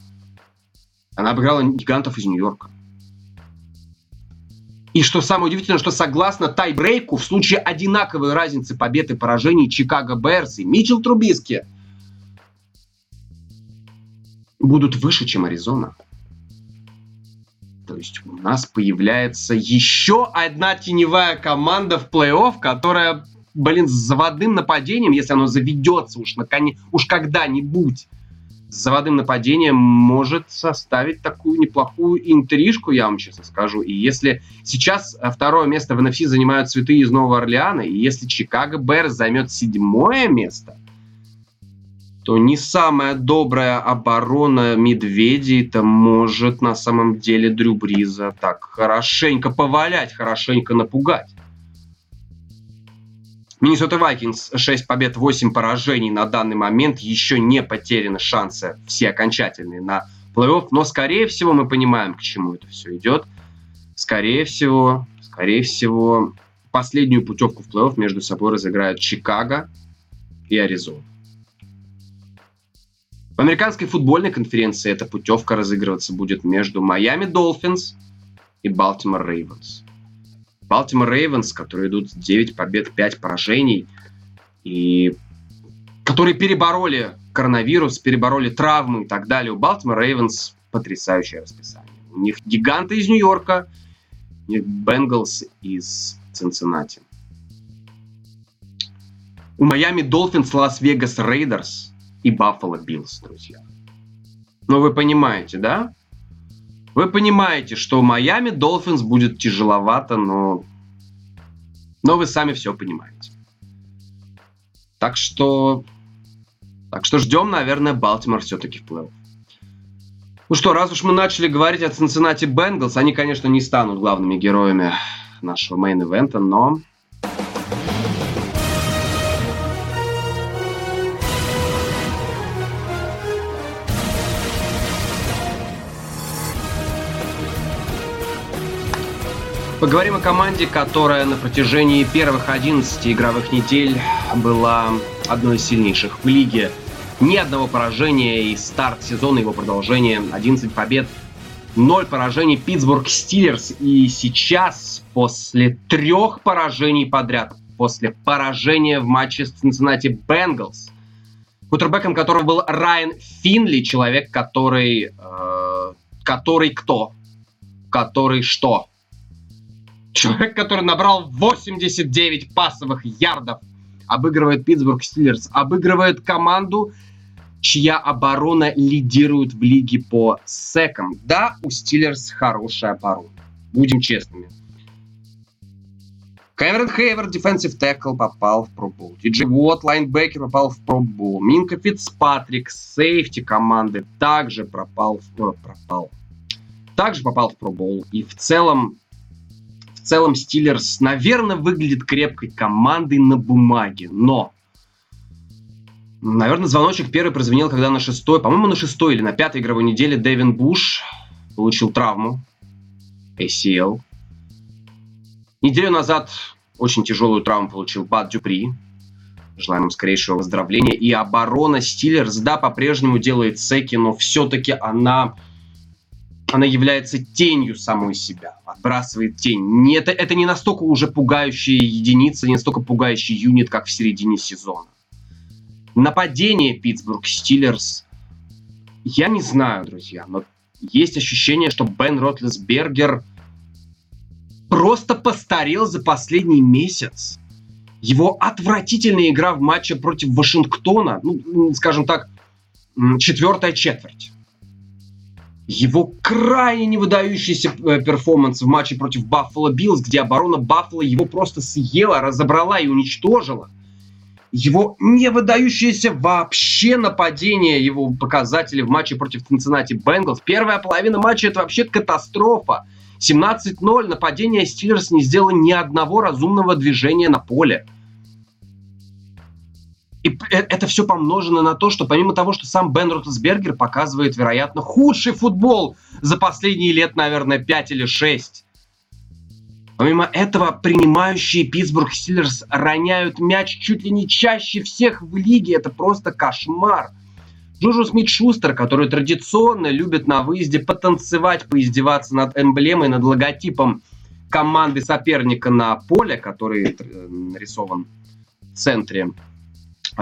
она обыграла гигантов из Нью-Йорка. И что самое удивительное, что согласно тайбрейку, в случае одинаковой разницы побед и поражений Чикаго Берс и Митчелл Трубиски будут выше, чем Аризона. Есть у нас появляется еще одна теневая команда в плей-офф, которая, блин, с заводным нападением, если оно заведется уж, наконец, уж когда-нибудь, с заводным нападением может составить такую неплохую интрижку, я вам честно скажу. И если сейчас второе место в NFC занимают цветы из Нового Орлеана, и если Чикаго Берс займет седьмое место – то не самая добрая оборона медведей-то может на самом деле Дрю Бриза так хорошенько повалять, хорошенько напугать. Миннесота Вайкингс 6 побед, 8 поражений на данный момент. Еще не потеряны шансы все окончательные на плей-офф. Но, скорее всего, мы понимаем, к чему это все идет. Скорее всего, скорее всего, последнюю путевку в плей-офф между собой разыграют Чикаго и Аризона. В американской футбольной конференции эта путевка разыгрываться будет между Майами Долфинс и Балтимор Рейвенс. Балтимор Рейвенс, которые идут 9 побед, 5 поражений, и которые перебороли коронавирус, перебороли травмы и так далее. У Балтимор Рейвенс потрясающее расписание. У них гиганты из Нью-Йорка, у них Бенгалс из Цинциннати. У Майами Долфинс, Лас-Вегас Рейдерс и Баффало Биллс, друзья. Ну, вы понимаете, да? Вы понимаете, что Майами Долфинс будет тяжеловато, но... Но вы сами все понимаете. Так что... Так что ждем, наверное, Балтимор все-таки в плей Ну что, раз уж мы начали говорить о Cincinnati Bengals, они, конечно, не станут главными героями нашего main event -а, но Поговорим о команде, которая на протяжении первых 11 игровых недель была одной из сильнейших в лиге. Ни одного поражения и старт сезона его продолжения 11 побед, 0 поражений Питтсбург Стиллерс. И сейчас, после трех поражений подряд, после поражения в матче с Cincinnati Bengals, кутербеком которого был Райан Финли, человек, который... Э, который кто? Который что? Человек, который набрал 89 пасовых ярдов, обыгрывает Питтсбург Стиллерс, обыгрывает команду, чья оборона лидирует в лиге по секам. Да, у Стиллерс хорошая оборона. Будем честными. Кэмерон Хейворд, defensive tackle, попал в Pro Bowl. Ти Джей Уотт, linebacker, попал в Pro Bowl. Минка Фитцпатрик, safety команды, также пропал в... Э, пропал. Также попал в Pro Bowl. И в целом целом Стиллерс, наверное, выглядит крепкой командой на бумаге, но Наверное, звоночек первый прозвенел, когда на шестой, по-моему, на шестой или на пятой игровой неделе Дэвин Буш получил травму ACL. Неделю назад очень тяжелую травму получил Бат Дюпри. Желаем им скорейшего выздоровления. И оборона Стиллерс, да, по-прежнему делает секи, но все-таки она она является тенью самой себя, отбрасывает тень. Не, это, это не настолько уже пугающая единица, не настолько пугающий юнит, как в середине сезона. Нападение Питтсбург Стиллерс, я не знаю, друзья, но есть ощущение, что Бен Ротлисбергер просто постарел за последний месяц. Его отвратительная игра в матче против Вашингтона, ну, скажем так, четвертая четверть его крайне невыдающийся э, перформанс в матче против Баффало Биллс, где оборона Баффало его просто съела, разобрала и уничтожила. Его невыдающееся вообще нападение, его показатели в матче против Cincinnati Bengals. Первая половина матча это вообще катастрофа. 17-0 нападение Стиллерс не сделало ни одного разумного движения на поле. И э, это все помножено на то, что помимо того, что сам Бен Ротлсбергер показывает, вероятно, худший футбол за последние лет, наверное, 5 или 6. Помимо этого, принимающие Питтсбург Стиллерс роняют мяч чуть ли не чаще всех в лиге. Это просто кошмар. Джуджу Смит-Шустер, который традиционно любит на выезде потанцевать, поиздеваться над эмблемой, над логотипом команды соперника на поле, который э, нарисован в центре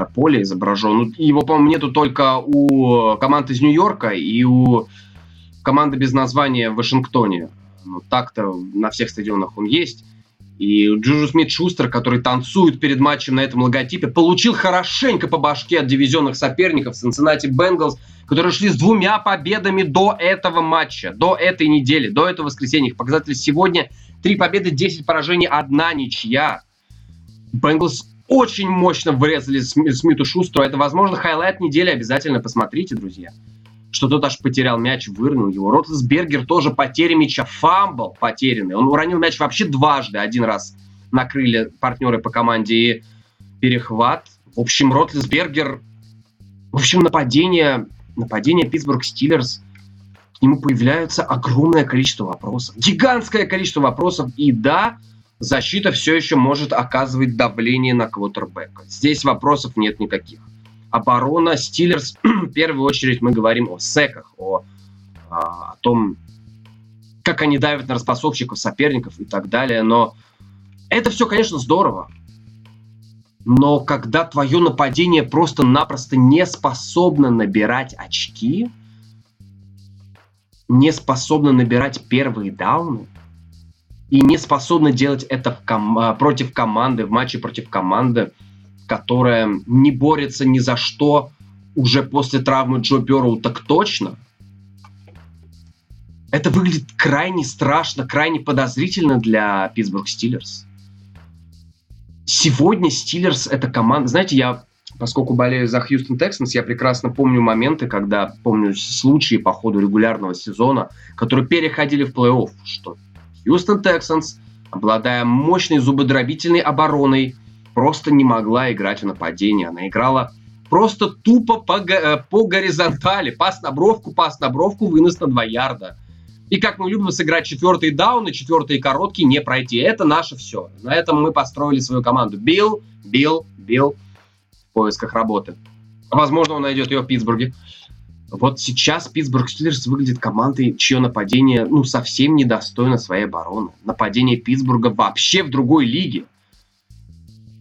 поле изображен. Ну, его, по-моему, нету только у команд из Нью-Йорка и у команды без названия в Вашингтоне. Ну, так-то на всех стадионах он есть. И Джуджу Смит Шустер, который танцует перед матчем на этом логотипе, получил хорошенько по башке от дивизионных соперников Cincinnati Bengals, которые шли с двумя победами до этого матча, до этой недели, до этого воскресенья. Их показатели сегодня три победы, 10 поражений, одна ничья. Bengals очень мощно врезали Смиту Шустру. Это, возможно, highlight недели. Обязательно посмотрите, друзья. Что тот аж потерял мяч, выронил его. Ротлсбергер тоже потеря мяча. Фамбл потерянный. Он уронил мяч вообще дважды. Один раз накрыли партнеры по команде и перехват. В общем, Ротлсбергер... В общем, нападение, нападение Питтсбург Стиллерс к нему появляется огромное количество вопросов. Гигантское количество вопросов. И да, защита все еще может оказывать давление на квотербека. Здесь вопросов нет никаких. оборона Стиллерс, в первую очередь мы говорим о секах, о, о том, как они давят на распасовщиков, соперников и так далее. Но это все, конечно, здорово. Но когда твое нападение просто-напросто не способно набирать очки, не способно набирать первые дауны, и не способно делать это в ком- а, против команды, в матче против команды, которая не борется ни за что уже после травмы Джо Берроу так точно. Это выглядит крайне страшно, крайне подозрительно для Питтсбург Стиллерс. Сегодня Стиллерс это команда... Знаете, я, поскольку болею за Хьюстон Тексанс, я прекрасно помню моменты, когда, помню случаи по ходу регулярного сезона, которые переходили в плей-офф, что Хьюстон Тексанс, обладая мощной зубодробительной обороной, просто не могла играть в нападение. Она играла просто тупо по, э, по горизонтали. Пас на бровку, пас на бровку, вынос на 2 ярда. И как мы любим сыграть четвертый даун и четвертые короткие не пройти. Это наше все. На этом мы построили свою команду. Билл, Билл, Билл в поисках работы. Возможно, он найдет ее в Питтсбурге. Вот сейчас Питтсбург Стиллерс выглядит командой, чье нападение ну, совсем недостойно своей обороны. Нападение Питтсбурга вообще в другой лиге.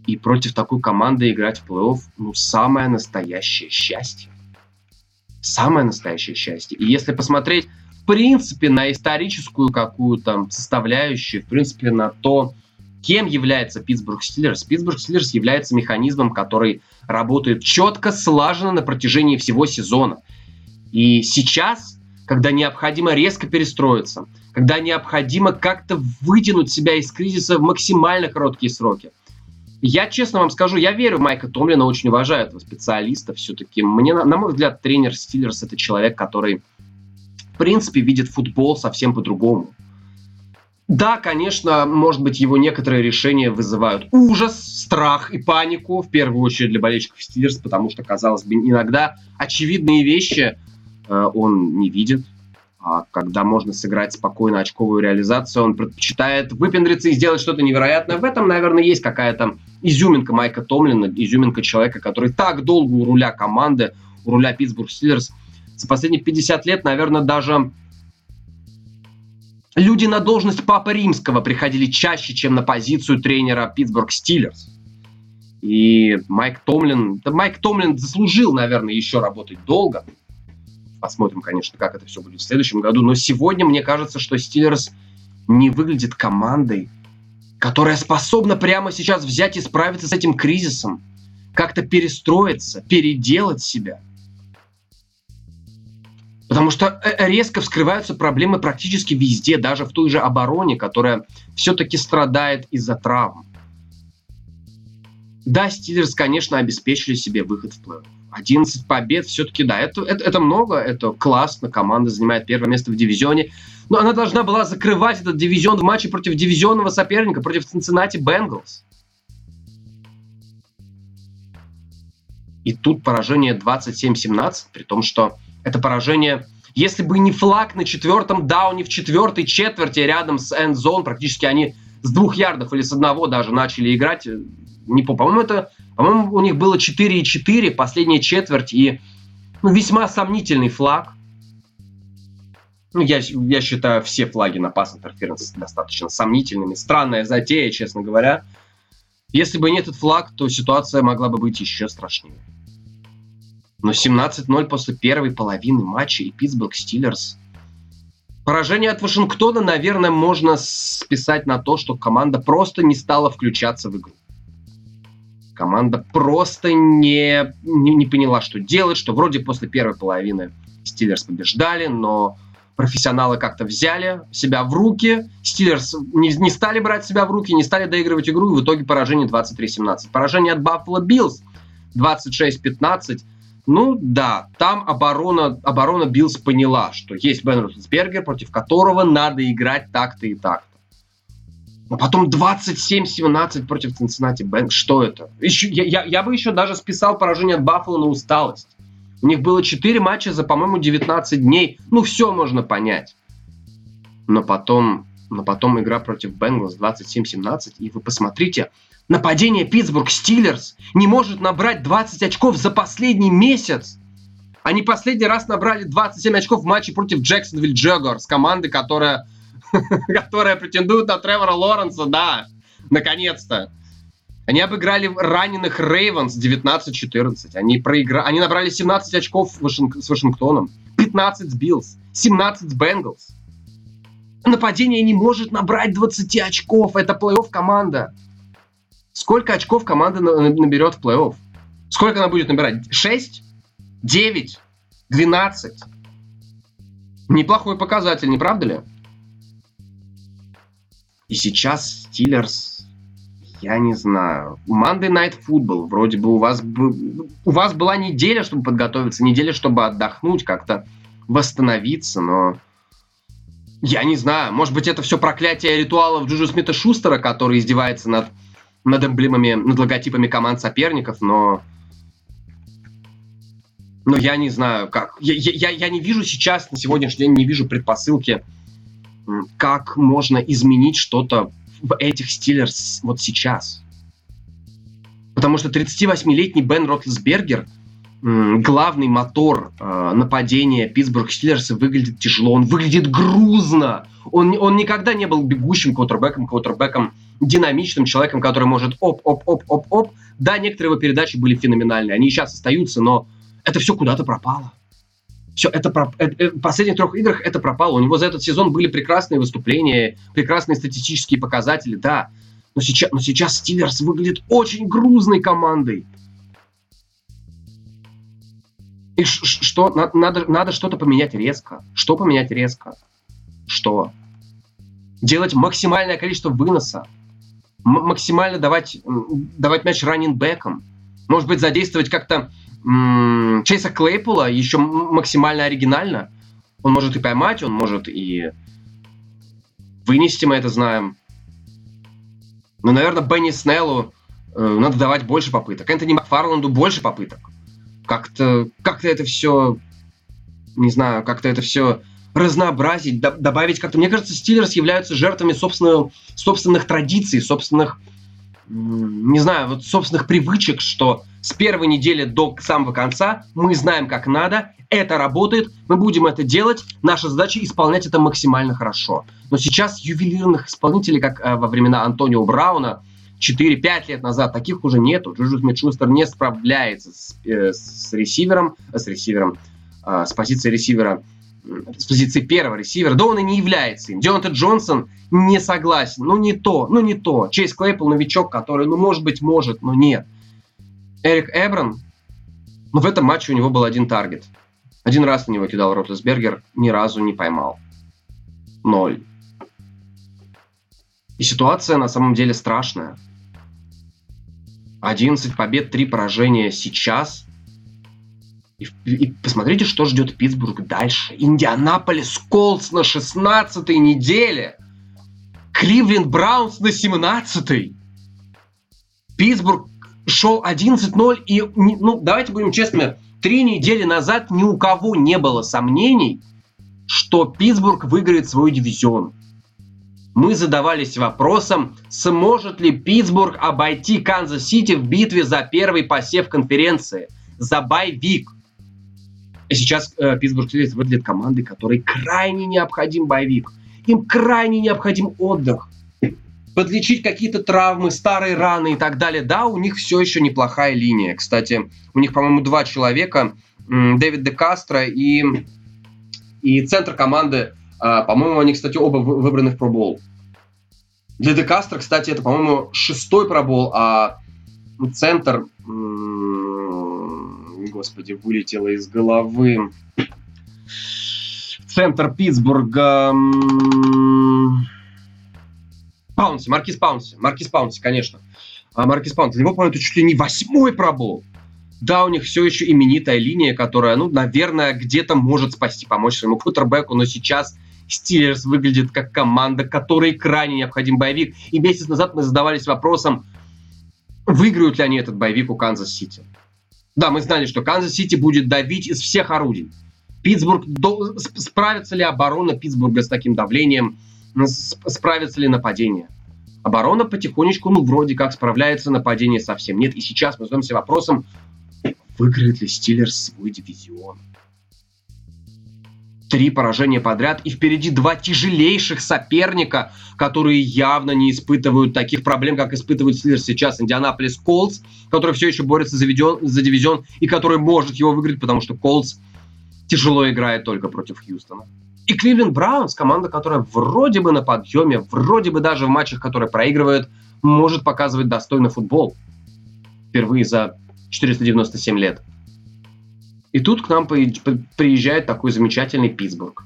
И против такой команды играть в плей-офф, ну, самое настоящее счастье. Самое настоящее счастье. И если посмотреть, в принципе, на историческую какую-то составляющую, в принципе, на то, кем является Питтсбург Стиллерс. Питтсбург Стиллерс является механизмом, который работает четко, слаженно на протяжении всего сезона. И сейчас, когда необходимо резко перестроиться, когда необходимо как-то вытянуть себя из кризиса в максимально короткие сроки, я честно вам скажу, я верю в Майка Томлина, очень уважаю этого специалиста все-таки. Мне, на, мой взгляд, тренер Стиллерс это человек, который, в принципе, видит футбол совсем по-другому. Да, конечно, может быть, его некоторые решения вызывают ужас, страх и панику, в первую очередь для болельщиков Стиллерс, потому что, казалось бы, иногда очевидные вещи он не видит. А когда можно сыграть спокойно очковую реализацию, он предпочитает выпендриться и сделать что-то невероятное. В этом, наверное, есть какая-то изюминка Майка Томлина, изюминка человека, который так долго у руля команды, у руля Питтсбург Стиллерс. За последние 50 лет, наверное, даже люди на должность Папа Римского приходили чаще, чем на позицию тренера Питтсбург Стиллерс. И Майк Томлин, да Майк Томлин заслужил, наверное, еще работать долго. Посмотрим, конечно, как это все будет в следующем году. Но сегодня мне кажется, что Стиллерс не выглядит командой, которая способна прямо сейчас взять и справиться с этим кризисом, как-то перестроиться, переделать себя. Потому что э, э, резко вскрываются проблемы практически везде, даже в той же обороне, которая все-таки страдает из-за травм. Да, Стиллерс, конечно, обеспечили себе выход в плей-офф. 11 побед, все-таки, да, это, это, это много, это классно, команда занимает первое место в дивизионе, но она должна была закрывать этот дивизион в матче против дивизионного соперника, против Cincinnati Bengals. И тут поражение 27-17, при том, что это поражение, если бы не флаг на четвертом дауне в четвертой четверти рядом с эндзон, практически они с двух ярдов или с одного даже начали играть, не помню, по-моему, это по-моему, у них было 4,4, последняя четверть, и ну, весьма сомнительный флаг. Ну, я, я считаю все флаги на пас интерференс достаточно сомнительными. Странная затея, честно говоря. Если бы не этот флаг, то ситуация могла бы быть еще страшнее. Но 17-0 после первой половины матча и Питтсбург Стиллерс. Поражение от Вашингтона, наверное, можно списать на то, что команда просто не стала включаться в игру. Команда просто не, не, не поняла, что делать, что вроде после первой половины Стиллерс побеждали, но профессионалы как-то взяли себя в руки, Стиллерс не, не стали брать себя в руки, не стали доигрывать игру, и в итоге поражение 23-17. Поражение от Баффало Биллс 26-15. Ну да, там оборона, оборона Биллс поняла, что есть Бен Ротлисбергер, против которого надо играть так-то и так-то. Но потом 27-17 против Цинциннати Бэнк. Что это? Еще, я, я, я бы еще даже списал поражение от Баффала на усталость. У них было 4 матча за, по-моему, 19 дней. Ну, все можно понять. Но потом но потом игра против Бенглс 27-17, и вы посмотрите, нападение Питтсбург Стиллерс не может набрать 20 очков за последний месяц. Они последний раз набрали 27 очков в матче против Джексонвилл Джегорс, команды, которая, которая претендует на Тревора Лоренса, да, наконец-то. Они обыграли раненых Рейвенс 19-14. Они, проигра... Они набрали 17 очков Вашинг... с Вашингтоном, 15 с Биллс, 17 с Бенгалс. Нападение не может набрать 20 очков. Это плей-офф команда. Сколько очков команда наберет в плей-офф? Сколько она будет набирать? 6? 9? 12? Неплохой показатель, не правда ли? И сейчас Стиллерс я не знаю. Monday Night Football. Вроде бы у вас, у вас была неделя, чтобы подготовиться, неделя, чтобы отдохнуть, как-то восстановиться, но... Я не знаю. Может быть, это все проклятие ритуалов Джуджу Смита Шустера, который издевается над, над эмблемами, над логотипами команд соперников, но... Но я не знаю, как. Я, я, я не вижу сейчас, на сегодняшний день, не вижу предпосылки, как можно изменить что-то в этих Стиллерс вот сейчас. Потому что 38-летний Бен Ротлсбергер, главный мотор э, нападения Питтсбург Стиллерса, выглядит тяжело, он выглядит грузно. Он, он никогда не был бегущим квотербеком, квотербеком, динамичным человеком, который может оп-оп-оп-оп-оп. Да, некоторые его передачи были феноменальные, они сейчас остаются, но это все куда-то пропало. Все, это, про, это э, в последних трех играх это пропало. У него за этот сезон были прекрасные выступления, прекрасные статистические показатели, да. Но сейчас, но сейчас Стиллерс выглядит очень грузной командой. И что? Надо, надо что-то поменять резко. Что поменять резко? Что? Делать максимальное количество выноса. Максимально давать, давать мяч раннинбекам. Может быть, задействовать как-то Чейса Клейпула еще максимально оригинально. Он может и поймать, он может и вынести, мы это знаем. Но, наверное, Бенни Снеллу э, надо давать больше попыток. Энтони Макфарланду больше попыток. Как-то как это все, не знаю, как-то это все разнообразить, до, добавить как-то. Мне кажется, Стиллерс являются жертвами собственного, собственных традиций, собственных не знаю, вот собственных привычек, что с первой недели до самого конца мы знаем, как надо, это работает, мы будем это делать, наша задача исполнять это максимально хорошо. Но сейчас ювелирных исполнителей, как э, во времена Антонио Брауна, 4-5 лет назад, таких уже нету. Джуджу Смит-Шустер не справляется с, э, с ресивером, э, с ресивером, э, с позиции ресивера с позиции первого ресивера, да он и не является им. Дионта Джонсон не согласен, ну не то, ну не то. Чейз Клейпл новичок, который, ну может быть, может, но нет. Эрик Эбран, ну в этом матче у него был один таргет. Один раз на него кидал Ротлесбергер, ни разу не поймал. Ноль. И ситуация на самом деле страшная. 11 побед, 3 поражения сейчас – и, и посмотрите, что ждет Питтсбург дальше. Индианаполис Колдс на 16 неделе. Кливленд Браунс на 17 Питтсбург шел 11-0. И, ну, давайте будем честными, три недели назад ни у кого не было сомнений, что Питтсбург выиграет свой дивизион. Мы задавались вопросом, сможет ли Питтсбург обойти Канзас-Сити в битве за первый посев конференции, за bye week. Сейчас э, Питтсбург Стиллерс выглядит командой, которой крайне необходим bye week. Им крайне необходим отдых. Подлечить какие-то травмы, старые раны и так далее. Да, у них все еще неплохая линия. Кстати, у них, по-моему, два человека. Дэвид Де Кастро и, и центр команды. Э, по-моему, они, кстати, оба выбраны в пробол. Для Де Кастро, кстати, это, по-моему, шестой пробол, а центр господи, вылетело из головы. Центр Питтсбурга. Паунси, Маркис Паунси. Маркис Паунси, конечно. А Маркис Паунси. Для него, по-моему, это чуть ли не восьмой Pro Bowl. Да, у них все еще именитая линия, которая, ну, наверное, где-то может спасти, помочь своему квотербеку, но сейчас Стиллерс выглядит как команда, которой крайне необходим bye week. И месяц назад мы задавались вопросом, выиграют ли они этот bye week у Канзас-Сити. Да, мы знали, что Канзас-Сити будет давить из всех орудий. Питтсбург, до... справится ли оборона Питтсбурга с таким давлением? Справится ли нападение? Оборона потихонечку, ну, вроде как справляется, нападение совсем нет. И сейчас мы задаемся вопросом, выиграет ли Стиллерс свой дивизион? Три поражения подряд, и впереди два тяжелейших соперника, которые явно не испытывают таких проблем, как испытывают Стиллерс сейчас. Индианаполис Колтс, который все еще борется за, виден, за дивизион, и который может его выиграть, потому что Колдс тяжело играет только против Хьюстона. И Кливленд Браунс, команда, которая вроде бы на подъеме, вроде бы даже в матчах, которые проигрывают, может показывать достойный футбол. Впервые за 497 лет. И тут к нам приезжает такой замечательный Питтсбург,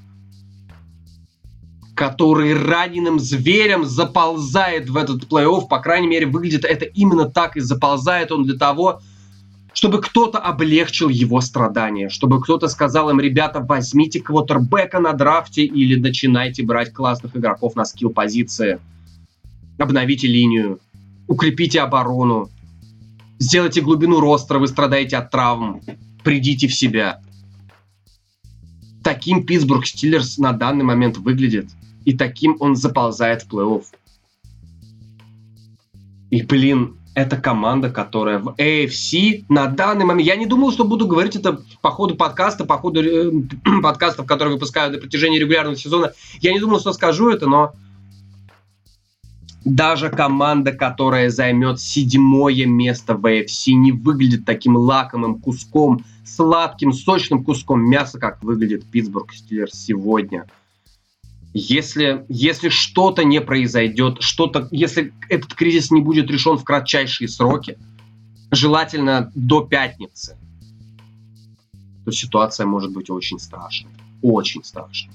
который раненым зверем заползает в этот плей-офф. По крайней мере, выглядит это именно так и заползает он для того, чтобы кто-то облегчил его страдания, чтобы кто-то сказал им, ребята, возьмите квотербека на драфте или начинайте брать классных игроков на скилл-позиции, обновите линию, укрепите оборону, сделайте глубину роста, вы страдаете от травм, придите в себя. Таким Питтсбург Стиллерс на данный момент выглядит, и таким он заползает в плей-офф. И, блин, это команда, которая в AFC на данный момент... Я не думал, что буду говорить это по ходу подкаста, по ходу э, подкастов, которые выпускают на протяжении регулярного сезона. Я не думал, что скажу это, но даже команда, которая займет седьмое место в AFC, не выглядит таким лакомым куском, сладким, сочным куском мяса, как выглядит Питтсбург Стиллерс сегодня – если, если что-то не произойдет, что-то, если этот кризис не будет решен в кратчайшие сроки, желательно до пятницы, то ситуация может быть очень страшной. Очень страшной.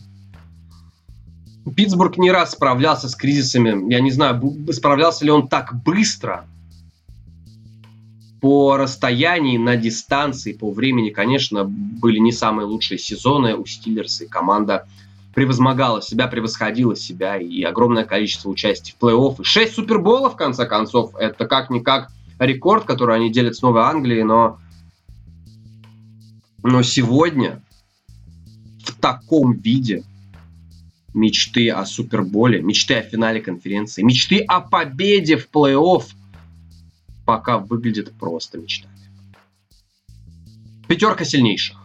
Питтсбург не раз справлялся с кризисами. Я не знаю, справлялся ли он так быстро. По расстоянии, на дистанции, по времени, конечно, были не самые лучшие сезоны у Стиллерса. И команда превозмогала себя, превосходила себя, и огромное количество участий в плей-офф. И шесть суперболов, в конце концов, это как-никак рекорд, который они делят с Новой Англией, но, но сегодня в таком виде мечты о Суперболе, мечты о финале конференции, мечты о победе в плей-офф пока выглядят просто мечтами. Пятерка сильнейших.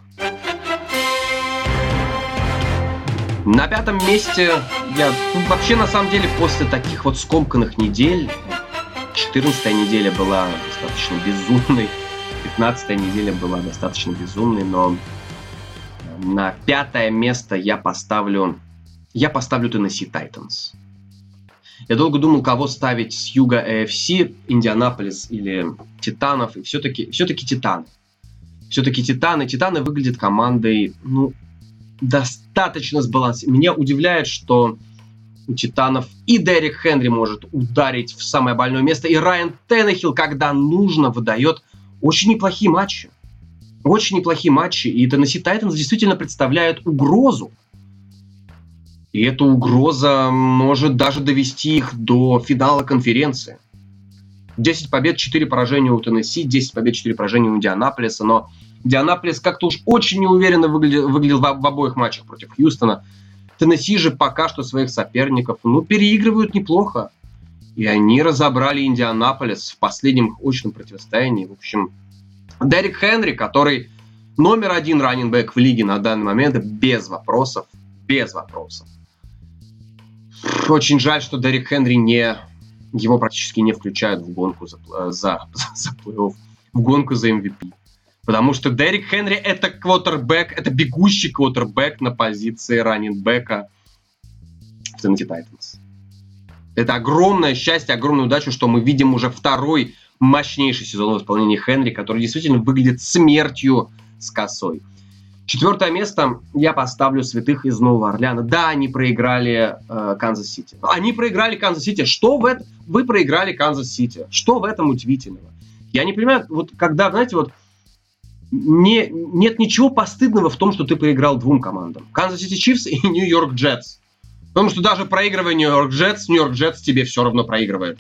На пятом месте я ну, вообще на самом деле после таких вот скомканных недель 14 неделя была достаточно безумной, 15 неделя была достаточно безумной, но на пятое место я поставлю я поставлю Tennessee Titans. Я долго думал, кого ставить с юга AFC, Индианаполис или Титанов, и все-таки все-таки Титаны. Все-таки Титаны. Титаны выглядят командой, ну, достаточно сбалансирован. Меня удивляет, что у Титанов и Дерек Хенри может ударить в самое больное место, и Райан Теннехилл, когда нужно, выдает очень неплохие матчи. Очень неплохие матчи, и Теннесси Тайтанс действительно представляет угрозу. И эта угроза может даже довести их до финала конференции. 10 побед, 4 поражения у Теннесси, 10 побед, 4 поражения у Индианаполиса, но Дианаполис как-то уж очень неуверенно выглядел, выглядел в, в обоих матчах против Хьюстона. Теннесси же пока что своих соперников, ну, переигрывают неплохо. И они разобрали Индианаполис в последнем очном противостоянии. В общем, Дерек Хенри, который номер один раненбэк в лиге на данный момент, без вопросов. Без вопросов. Очень жаль, что Дерек Хенри не... Его практически не включают в гонку за, за, за плей-офф, в гонку за MVP. Потому что Дерек Хенри это квотербек, это бегущий квотербек на позиции раннинбека в Tennessee Titans. Это огромное счастье, огромную удачу, что мы видим уже второй мощнейший сезон в исполнении Хенри, который действительно выглядит смертью с косой. Четвертое место я поставлю святых из Нового Орлеана. Да, они проиграли э, Канзас-Сити. Они проиграли Канзас-Сити. Что в этом? Вы проиграли Канзас-Сити. Что в этом удивительного? Я не понимаю, вот когда, знаете, вот не, нет ничего постыдного в том, что ты проиграл двум командам. Канзас Сити Чифс и Нью-Йорк Джетс. Потому что даже проигрывая Нью-Йорк Джетс, Нью-Йорк Джетс тебе все равно проигрывает.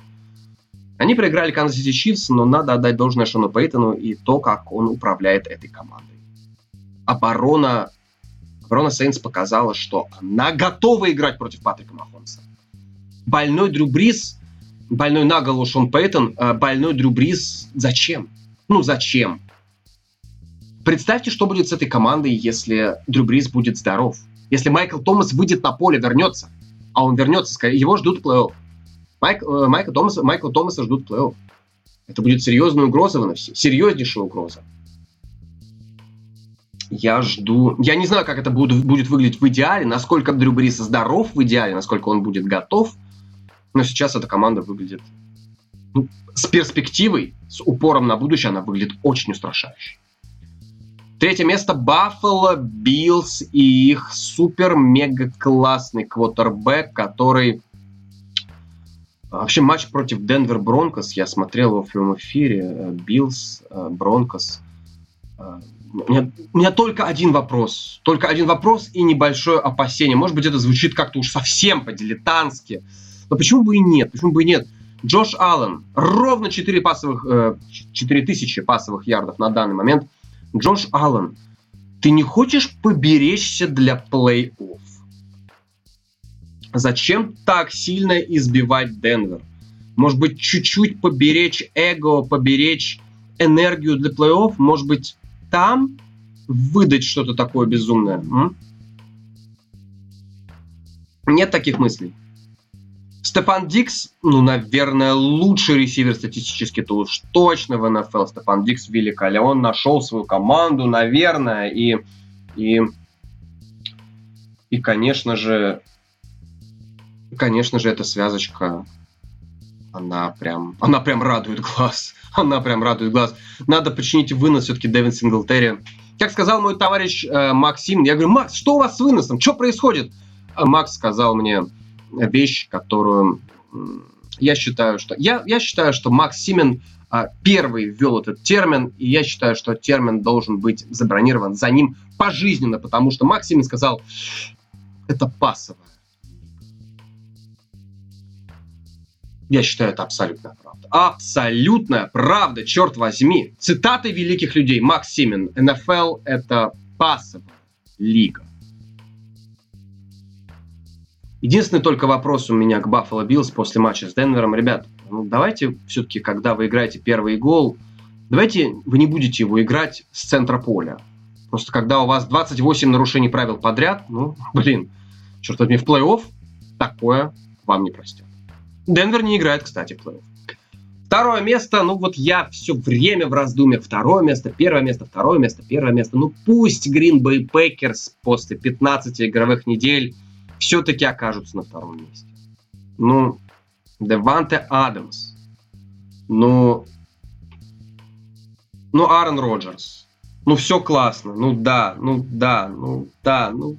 Они проиграли Канзас Сити Чифс, но надо отдать должное Шону Пейтону и то, как он управляет этой командой. Оборона, оборона Сейнтс показала, что она готова играть против Патрика Махомса. больной Дрю Брис, больной на голову Шон Пейтон, э, больной Дрю Брис зачем? Ну зачем? Представьте, что будет с этой командой, если Дрю Брис будет здоров. Если Майкл Томас выйдет на поле, вернется. А он вернется, его ждут плей-офф. Майк, э, Майкла, Томаса, Майкла Томаса ждут плей-офф. Это будет серьезная угроза в NFC. Серьезнейшая угроза. Я жду... Я не знаю, как это будет, будет выглядеть в идеале, насколько Дрю Брис здоров в идеале, насколько он будет готов. Но сейчас эта команда выглядит... Ну, с перспективой, с упором на будущее, она выглядит очень устрашающе. Третье место Баффало Биллс и их супер-мега-классный квотербек, который... Вообще матч против Денвер Бронкос, я смотрел его в прямом эфире, Биллс, Бронкос. У меня, у меня только один вопрос. Только один вопрос и небольшое опасение. Может быть, это звучит как-то уж совсем по-дилетантски. Но почему бы и нет? Почему бы и нет? Джош Аллен. Ровно 4 пасовых, э, 4000 пасовых ярдов на данный момент – Джош Аллен, ты не хочешь поберечься для плей-офф? Зачем так сильно избивать Денвер? Может быть, чуть-чуть поберечь эго, поберечь энергию для плей-офф? Может быть, там выдать что-то такое безумное? М? Нет таких мыслей. Стефан Дикс, ну, наверное, лучший ресивер статистически-то уж точно в НФЛ. Стефан Дикс великолепен. Он нашел свою команду, наверное, и, и, и конечно же, конечно же, эта связочка, она прям, она прям радует глаз. Она прям радует глаз. Надо починить вынос все-таки Дэвин Синглтери. Как сказал мой товарищ э, Максим, я говорю, Макс, что у вас с выносом? Что происходит? А Макс сказал мне, вещь, которую я считаю, что я, я считаю, что Макс Симен а, первый ввел этот термин, и я считаю, что термин должен быть забронирован за ним пожизненно, потому что Макс Симен сказал, это пасовая. Я считаю, это абсолютная правда. Абсолютная правда, черт возьми. Цитаты великих людей. Макс Симен. НФЛ – это пасовая лига. Единственный только вопрос у меня к Баффало Биллс после матча с Денвером. Ребят, ну давайте все-таки, когда вы играете первый и гол, давайте вы не будете его играть с центра поля. Просто когда у вас 28 нарушений правил подряд, ну, блин, черт возьми, в плей-офф такое вам не простят. Денвер не играет, кстати, в плей-офф. Второе место, ну вот я все время в раздумьях. Второе место, первое место, второе место, первое место. Ну пусть Green Bay Packers после 15 игровых недель все-таки окажутся на втором месте. Ну, Деванте Адамс. Ну, ну, Аарон Роджерс. Ну, все классно. Ну, да, ну, да, ну, да, ну.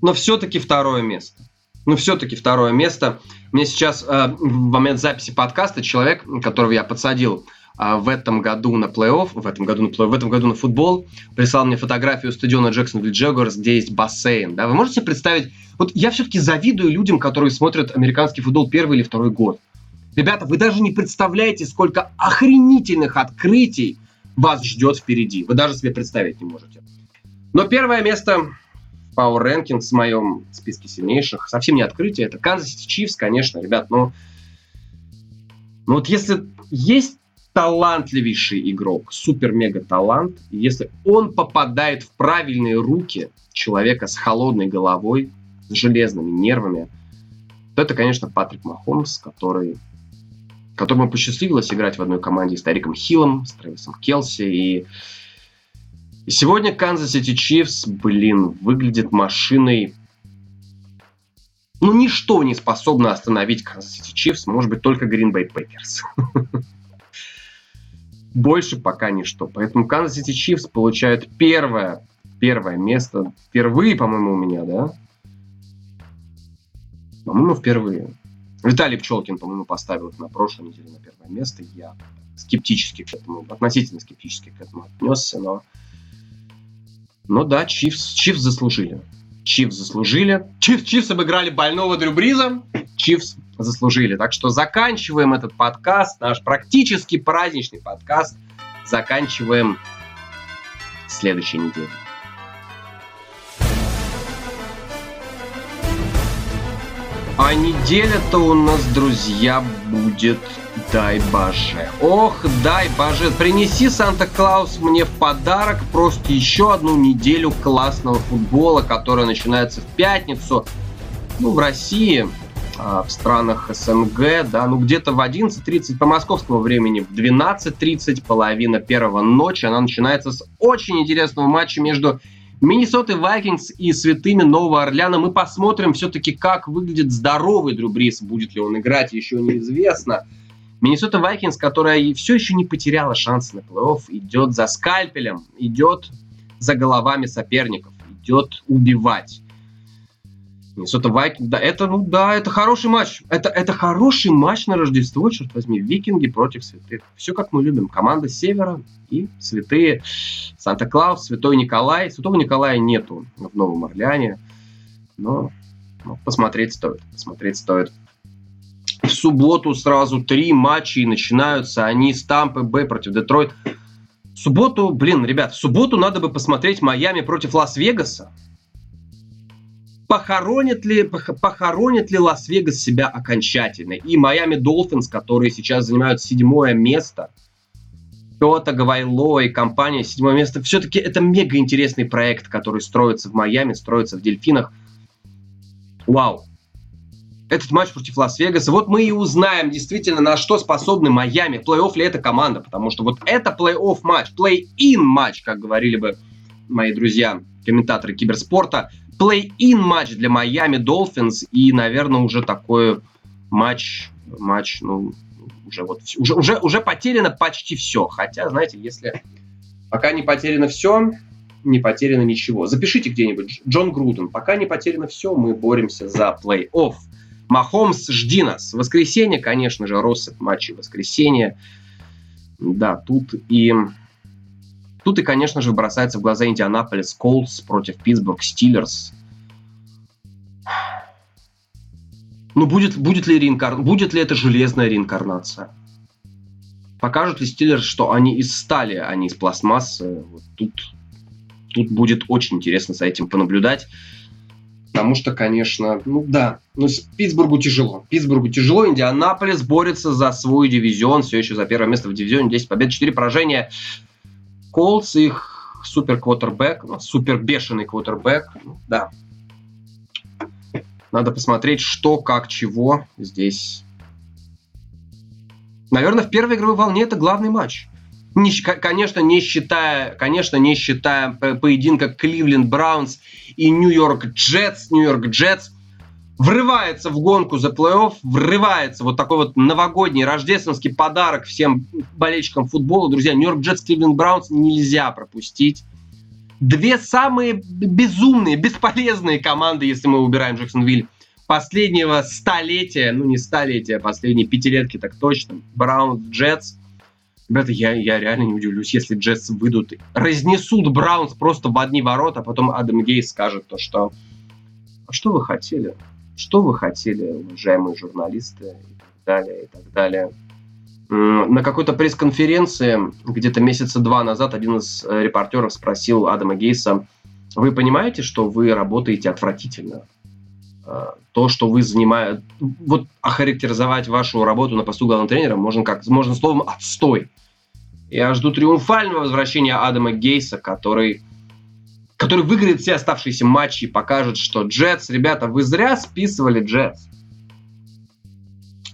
Но все-таки второе место. Ну, все-таки второе место. Мне сейчас э, в момент записи подкаста человек, которого я подсадил а в этом году на плей-офф, в этом году на плей в этом году на футбол, прислал мне фотографию стадиона Джексонвилл Джегорс, где есть бассейн. Да? Вы можете представить, вот я все-таки завидую людям, которые смотрят американский футбол первый или второй год. Ребята, вы даже не представляете, сколько охренительных открытий вас ждет впереди. Вы даже себе представить не можете. Но первое место Power Rankings в моем списке сильнейших совсем не открытие. Это Kansas City Chiefs, конечно, ребят. Но, но вот если есть талантливейший игрок, супер-мега-талант. Если он попадает в правильные руки человека с холодной головой, с железными нервами, то это, конечно, Патрик Махомс, который которому посчастливилось играть в одной команде с Тариком Хиллом, с Трэвисом Келси. И, и сегодня Канзас Сити Чифс, блин, выглядит машиной ну, ничто не способно остановить Канзас Сити Чифс, может быть, только Green Bay Packers. больше пока ничто. Поэтому Kansas City Chiefs получают первое, первое место. Впервые, по-моему, у меня, да? По-моему, впервые. Виталий Пчелкин, по-моему, поставил это на прошлой неделе на первое место. Я скептически к этому, относительно скептически к этому отнесся, но... Но да, Чифс, Чифс заслужили. Чифс заслужили. Чифс, Чифс обыграли больного Дрю Бриза. Чифс заслужили. Так что заканчиваем этот подкаст, наш практически праздничный подкаст, заканчиваем следующей неделе. А неделя-то у нас, друзья, будет дай боже. Ох, дай боже. Принеси, Санта-Клаус, мне в подарок просто еще одну неделю классного футбола, которая начинается в пятницу. Ну, в России, а, в странах СНГ, да, ну где-то в 11.30 по московскому времени, в 12.30, половина первого ночи, она начинается с очень интересного матча между Миннесоты Вайкингс и Святыми Нового Орлеана. Мы посмотрим все-таки, как выглядит здоровый Дрю Брис. Будет ли он играть, еще неизвестно. Миннесота Вайкингс, которая все еще не потеряла шансы на плей-офф, идет за скальпелем, идет за головами соперников, идет убивать. Миннесота Вайкингс, да, это, ну да, это хороший матч. Это, это хороший матч на Рождество, черт возьми. Викинги против святых. Все как мы любим. Команда Севера и святые. Санта-Клаус, Святой Николай. Святого Николая нету в Новом Орлеане. Но ну, посмотреть стоит. Посмотреть стоит. В субботу сразу три матча и начинаются они с Тампы Б против Детройт. В субботу, блин, ребят, в субботу надо бы посмотреть Майами против Лас-Вегаса похоронит ли, похоронит ли Лас-Вегас себя окончательно. И Майами Долфинс, которые сейчас занимают седьмое место, Туа Тагавайлоа и компания седьмое место, все-таки это мега интересный проект, который строится в Майами, строится в Дельфинах. Вау. Этот матч против Лас-Вегаса. Вот мы и узнаем действительно, на что способны Майами. Плей-офф ли эта команда? Потому что вот это плей-офф матч, плей-ин матч, как говорили бы мои друзья, комментаторы киберспорта плей-ин матч для Майами Долфинс и, наверное, уже такой матч, матч, ну, уже вот уже, уже, уже потеряно почти все. Хотя, знаете, если пока не потеряно все, не потеряно ничего. Запишите где-нибудь Джон Груден. Пока не потеряно все, мы боремся за плей-офф. Махомс, жди нас. Воскресенье, конечно же, россыпь матчей воскресенье. Да, тут и Тут и, конечно же, бросается в глаза Индианаполис Колдс против Питтсбург Стиллерс. Ну, будет, будет, ли реинкар... будет ли это железная реинкарнация? Покажут ли Стиллерс, что они из стали, а не из пластмассы? Вот тут, тут будет очень интересно за этим понаблюдать. Потому что, конечно, ну да, ну Питтсбургу тяжело. Питтсбургу тяжело, Индианаполис борется за свой дивизион, все еще за первое место в дивизионе, 10 побед, 4 поражения. Колдс их супер квотербек, ну, супер бешеный квотербек, да. Надо посмотреть, что, как, чего здесь. Наверное, в первой игровой волне это главный матч. Не, конечно, не считая, конечно, не считая поединка Кливленд Браунс и Нью-Йорк Джетс. Нью-Йорк Джетс – врывается в гонку за плей-офф, врывается вот такой вот новогодний рождественский подарок всем болельщикам футбола. Друзья, Нью-Йорк Джетс, Кливленд Браунс нельзя пропустить. Две самые безумные, бесполезные команды, если мы убираем Джексонвиль, последнего столетия, ну не столетия, а последней пятилетки так точно, Браунс, Джетс. Ребята, я, я реально не удивлюсь, если Джетс выйдут, разнесут Браунс просто в одни ворота, а потом Адам Гейс скажет то, что а что вы хотели? Что вы хотели, уважаемые журналисты, и так далее, и так далее. На какой-то пресс-конференции где-то месяца два назад один из э, репортеров спросил Адама Гейса, вы понимаете, что вы работаете отвратительно? Э, то, что вы занимаете... Вот охарактеризовать вашу работу на посту главного тренера можно, как, можно словом «отстой». Я жду триумфального возвращения Адама Гейса, который который выиграет все оставшиеся матчи и покажет, что Джетс, ребята, вы зря списывали Джетс.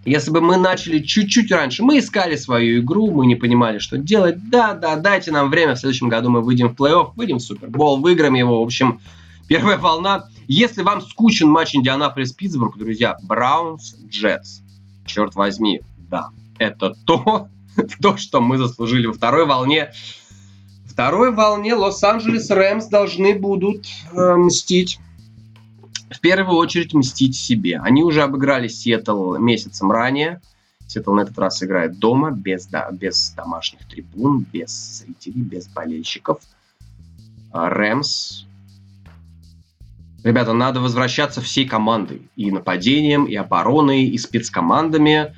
Если бы мы начали чуть-чуть раньше, мы искали свою игру, мы не понимали, что делать. Да, да, дайте нам время, в следующем году мы выйдем в плей-офф, выйдем в Супербол, выиграем его. В общем, первая волна. Если вам скучен матч Индианаполис-Питтсбург, друзья, Браунс, Джетс. Черт возьми, да, это то, то, что мы заслужили во второй волне второй волне Лос-Анджелес Рэмс должны будут э, мстить. В первую очередь мстить себе. Они уже обыграли Сиэтл месяцем ранее. Сиэтл на этот раз играет дома, без, да, без домашних трибун, без зрителей, без болельщиков. А Рэмс Ребята, надо возвращаться всей командой. И нападением, и обороной, и спецкомандами.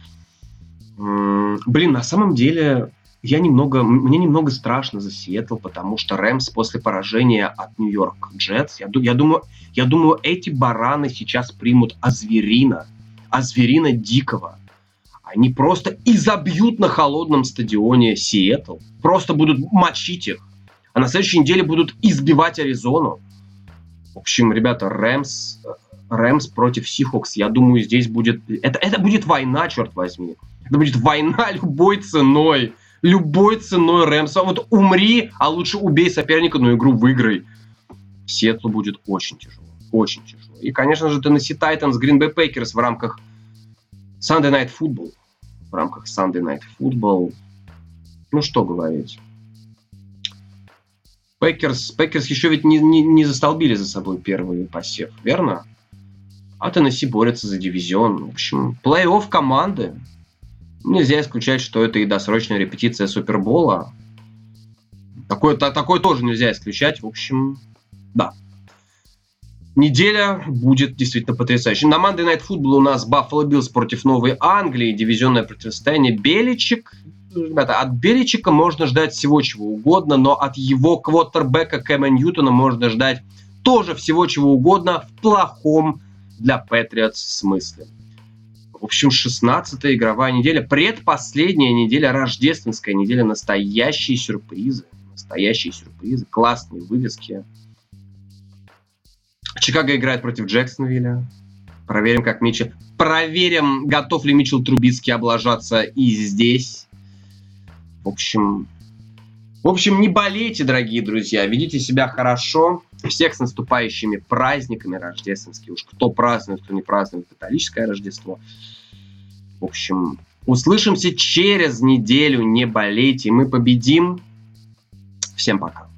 Блин, на самом деле я немного, мне немного страшно за Сиэтл, потому что Рэмс после поражения от Нью-Йорк Джетс, я, я, думаю, я думаю, эти бараны сейчас примут Азверина а зверина дикого. Они просто изобьют на холодном стадионе Сиэтл. Просто будут мочить их. А на следующей неделе будут избивать Аризону. В общем, ребята, Рэмс, Рэмс против Сихокс, я думаю, здесь будет... Это, это будет война, черт возьми. Это будет война любой ценой. Любой ценой Рэмса. Вот умри, а лучше убей соперника, но игру выиграй. Сиэтлу будет очень тяжело. Очень тяжело. И, конечно же, Tennessee Titans, Green Bay Packers в рамках Sunday Night Football. В рамках Sunday Night Football. Ну, что говорить. Пекерс, Пекерс еще ведь не, не, не застолбили за собой первый посев, верно? А Теннесси борется за дивизион. В общем, плей-офф команды. Нельзя исключать, что это и досрочная репетиция Супербола. Такое, то, такое тоже нельзя исключать. В общем, да. Неделя будет действительно потрясающей. На Monday Night Football у нас Buffalo Bills против Новой Англии, дивизионное противостояние. Беличек ребята, от Беличика можно ждать всего чего угодно, но от его квотербека Кэма Ньютона можно ждать тоже всего чего угодно в плохом для Патриотс смысле. В общем, 16-я игровая неделя, предпоследняя неделя, рождественская неделя, настоящие сюрпризы. Настоящие сюрпризы, классные вывески. Чикаго играет против Джексонвилля. Проверим, как Митчелл... Проверим, готов ли Митчелл Трубицкий облажаться и здесь. В общем, в общем, не болейте, дорогие друзья, ведите себя хорошо. Всех с наступающими праздниками рождественскими. Уж кто празднует, кто не празднует католическое Рождество. В общем, услышимся через неделю. Не болейте, мы победим. Всем пока.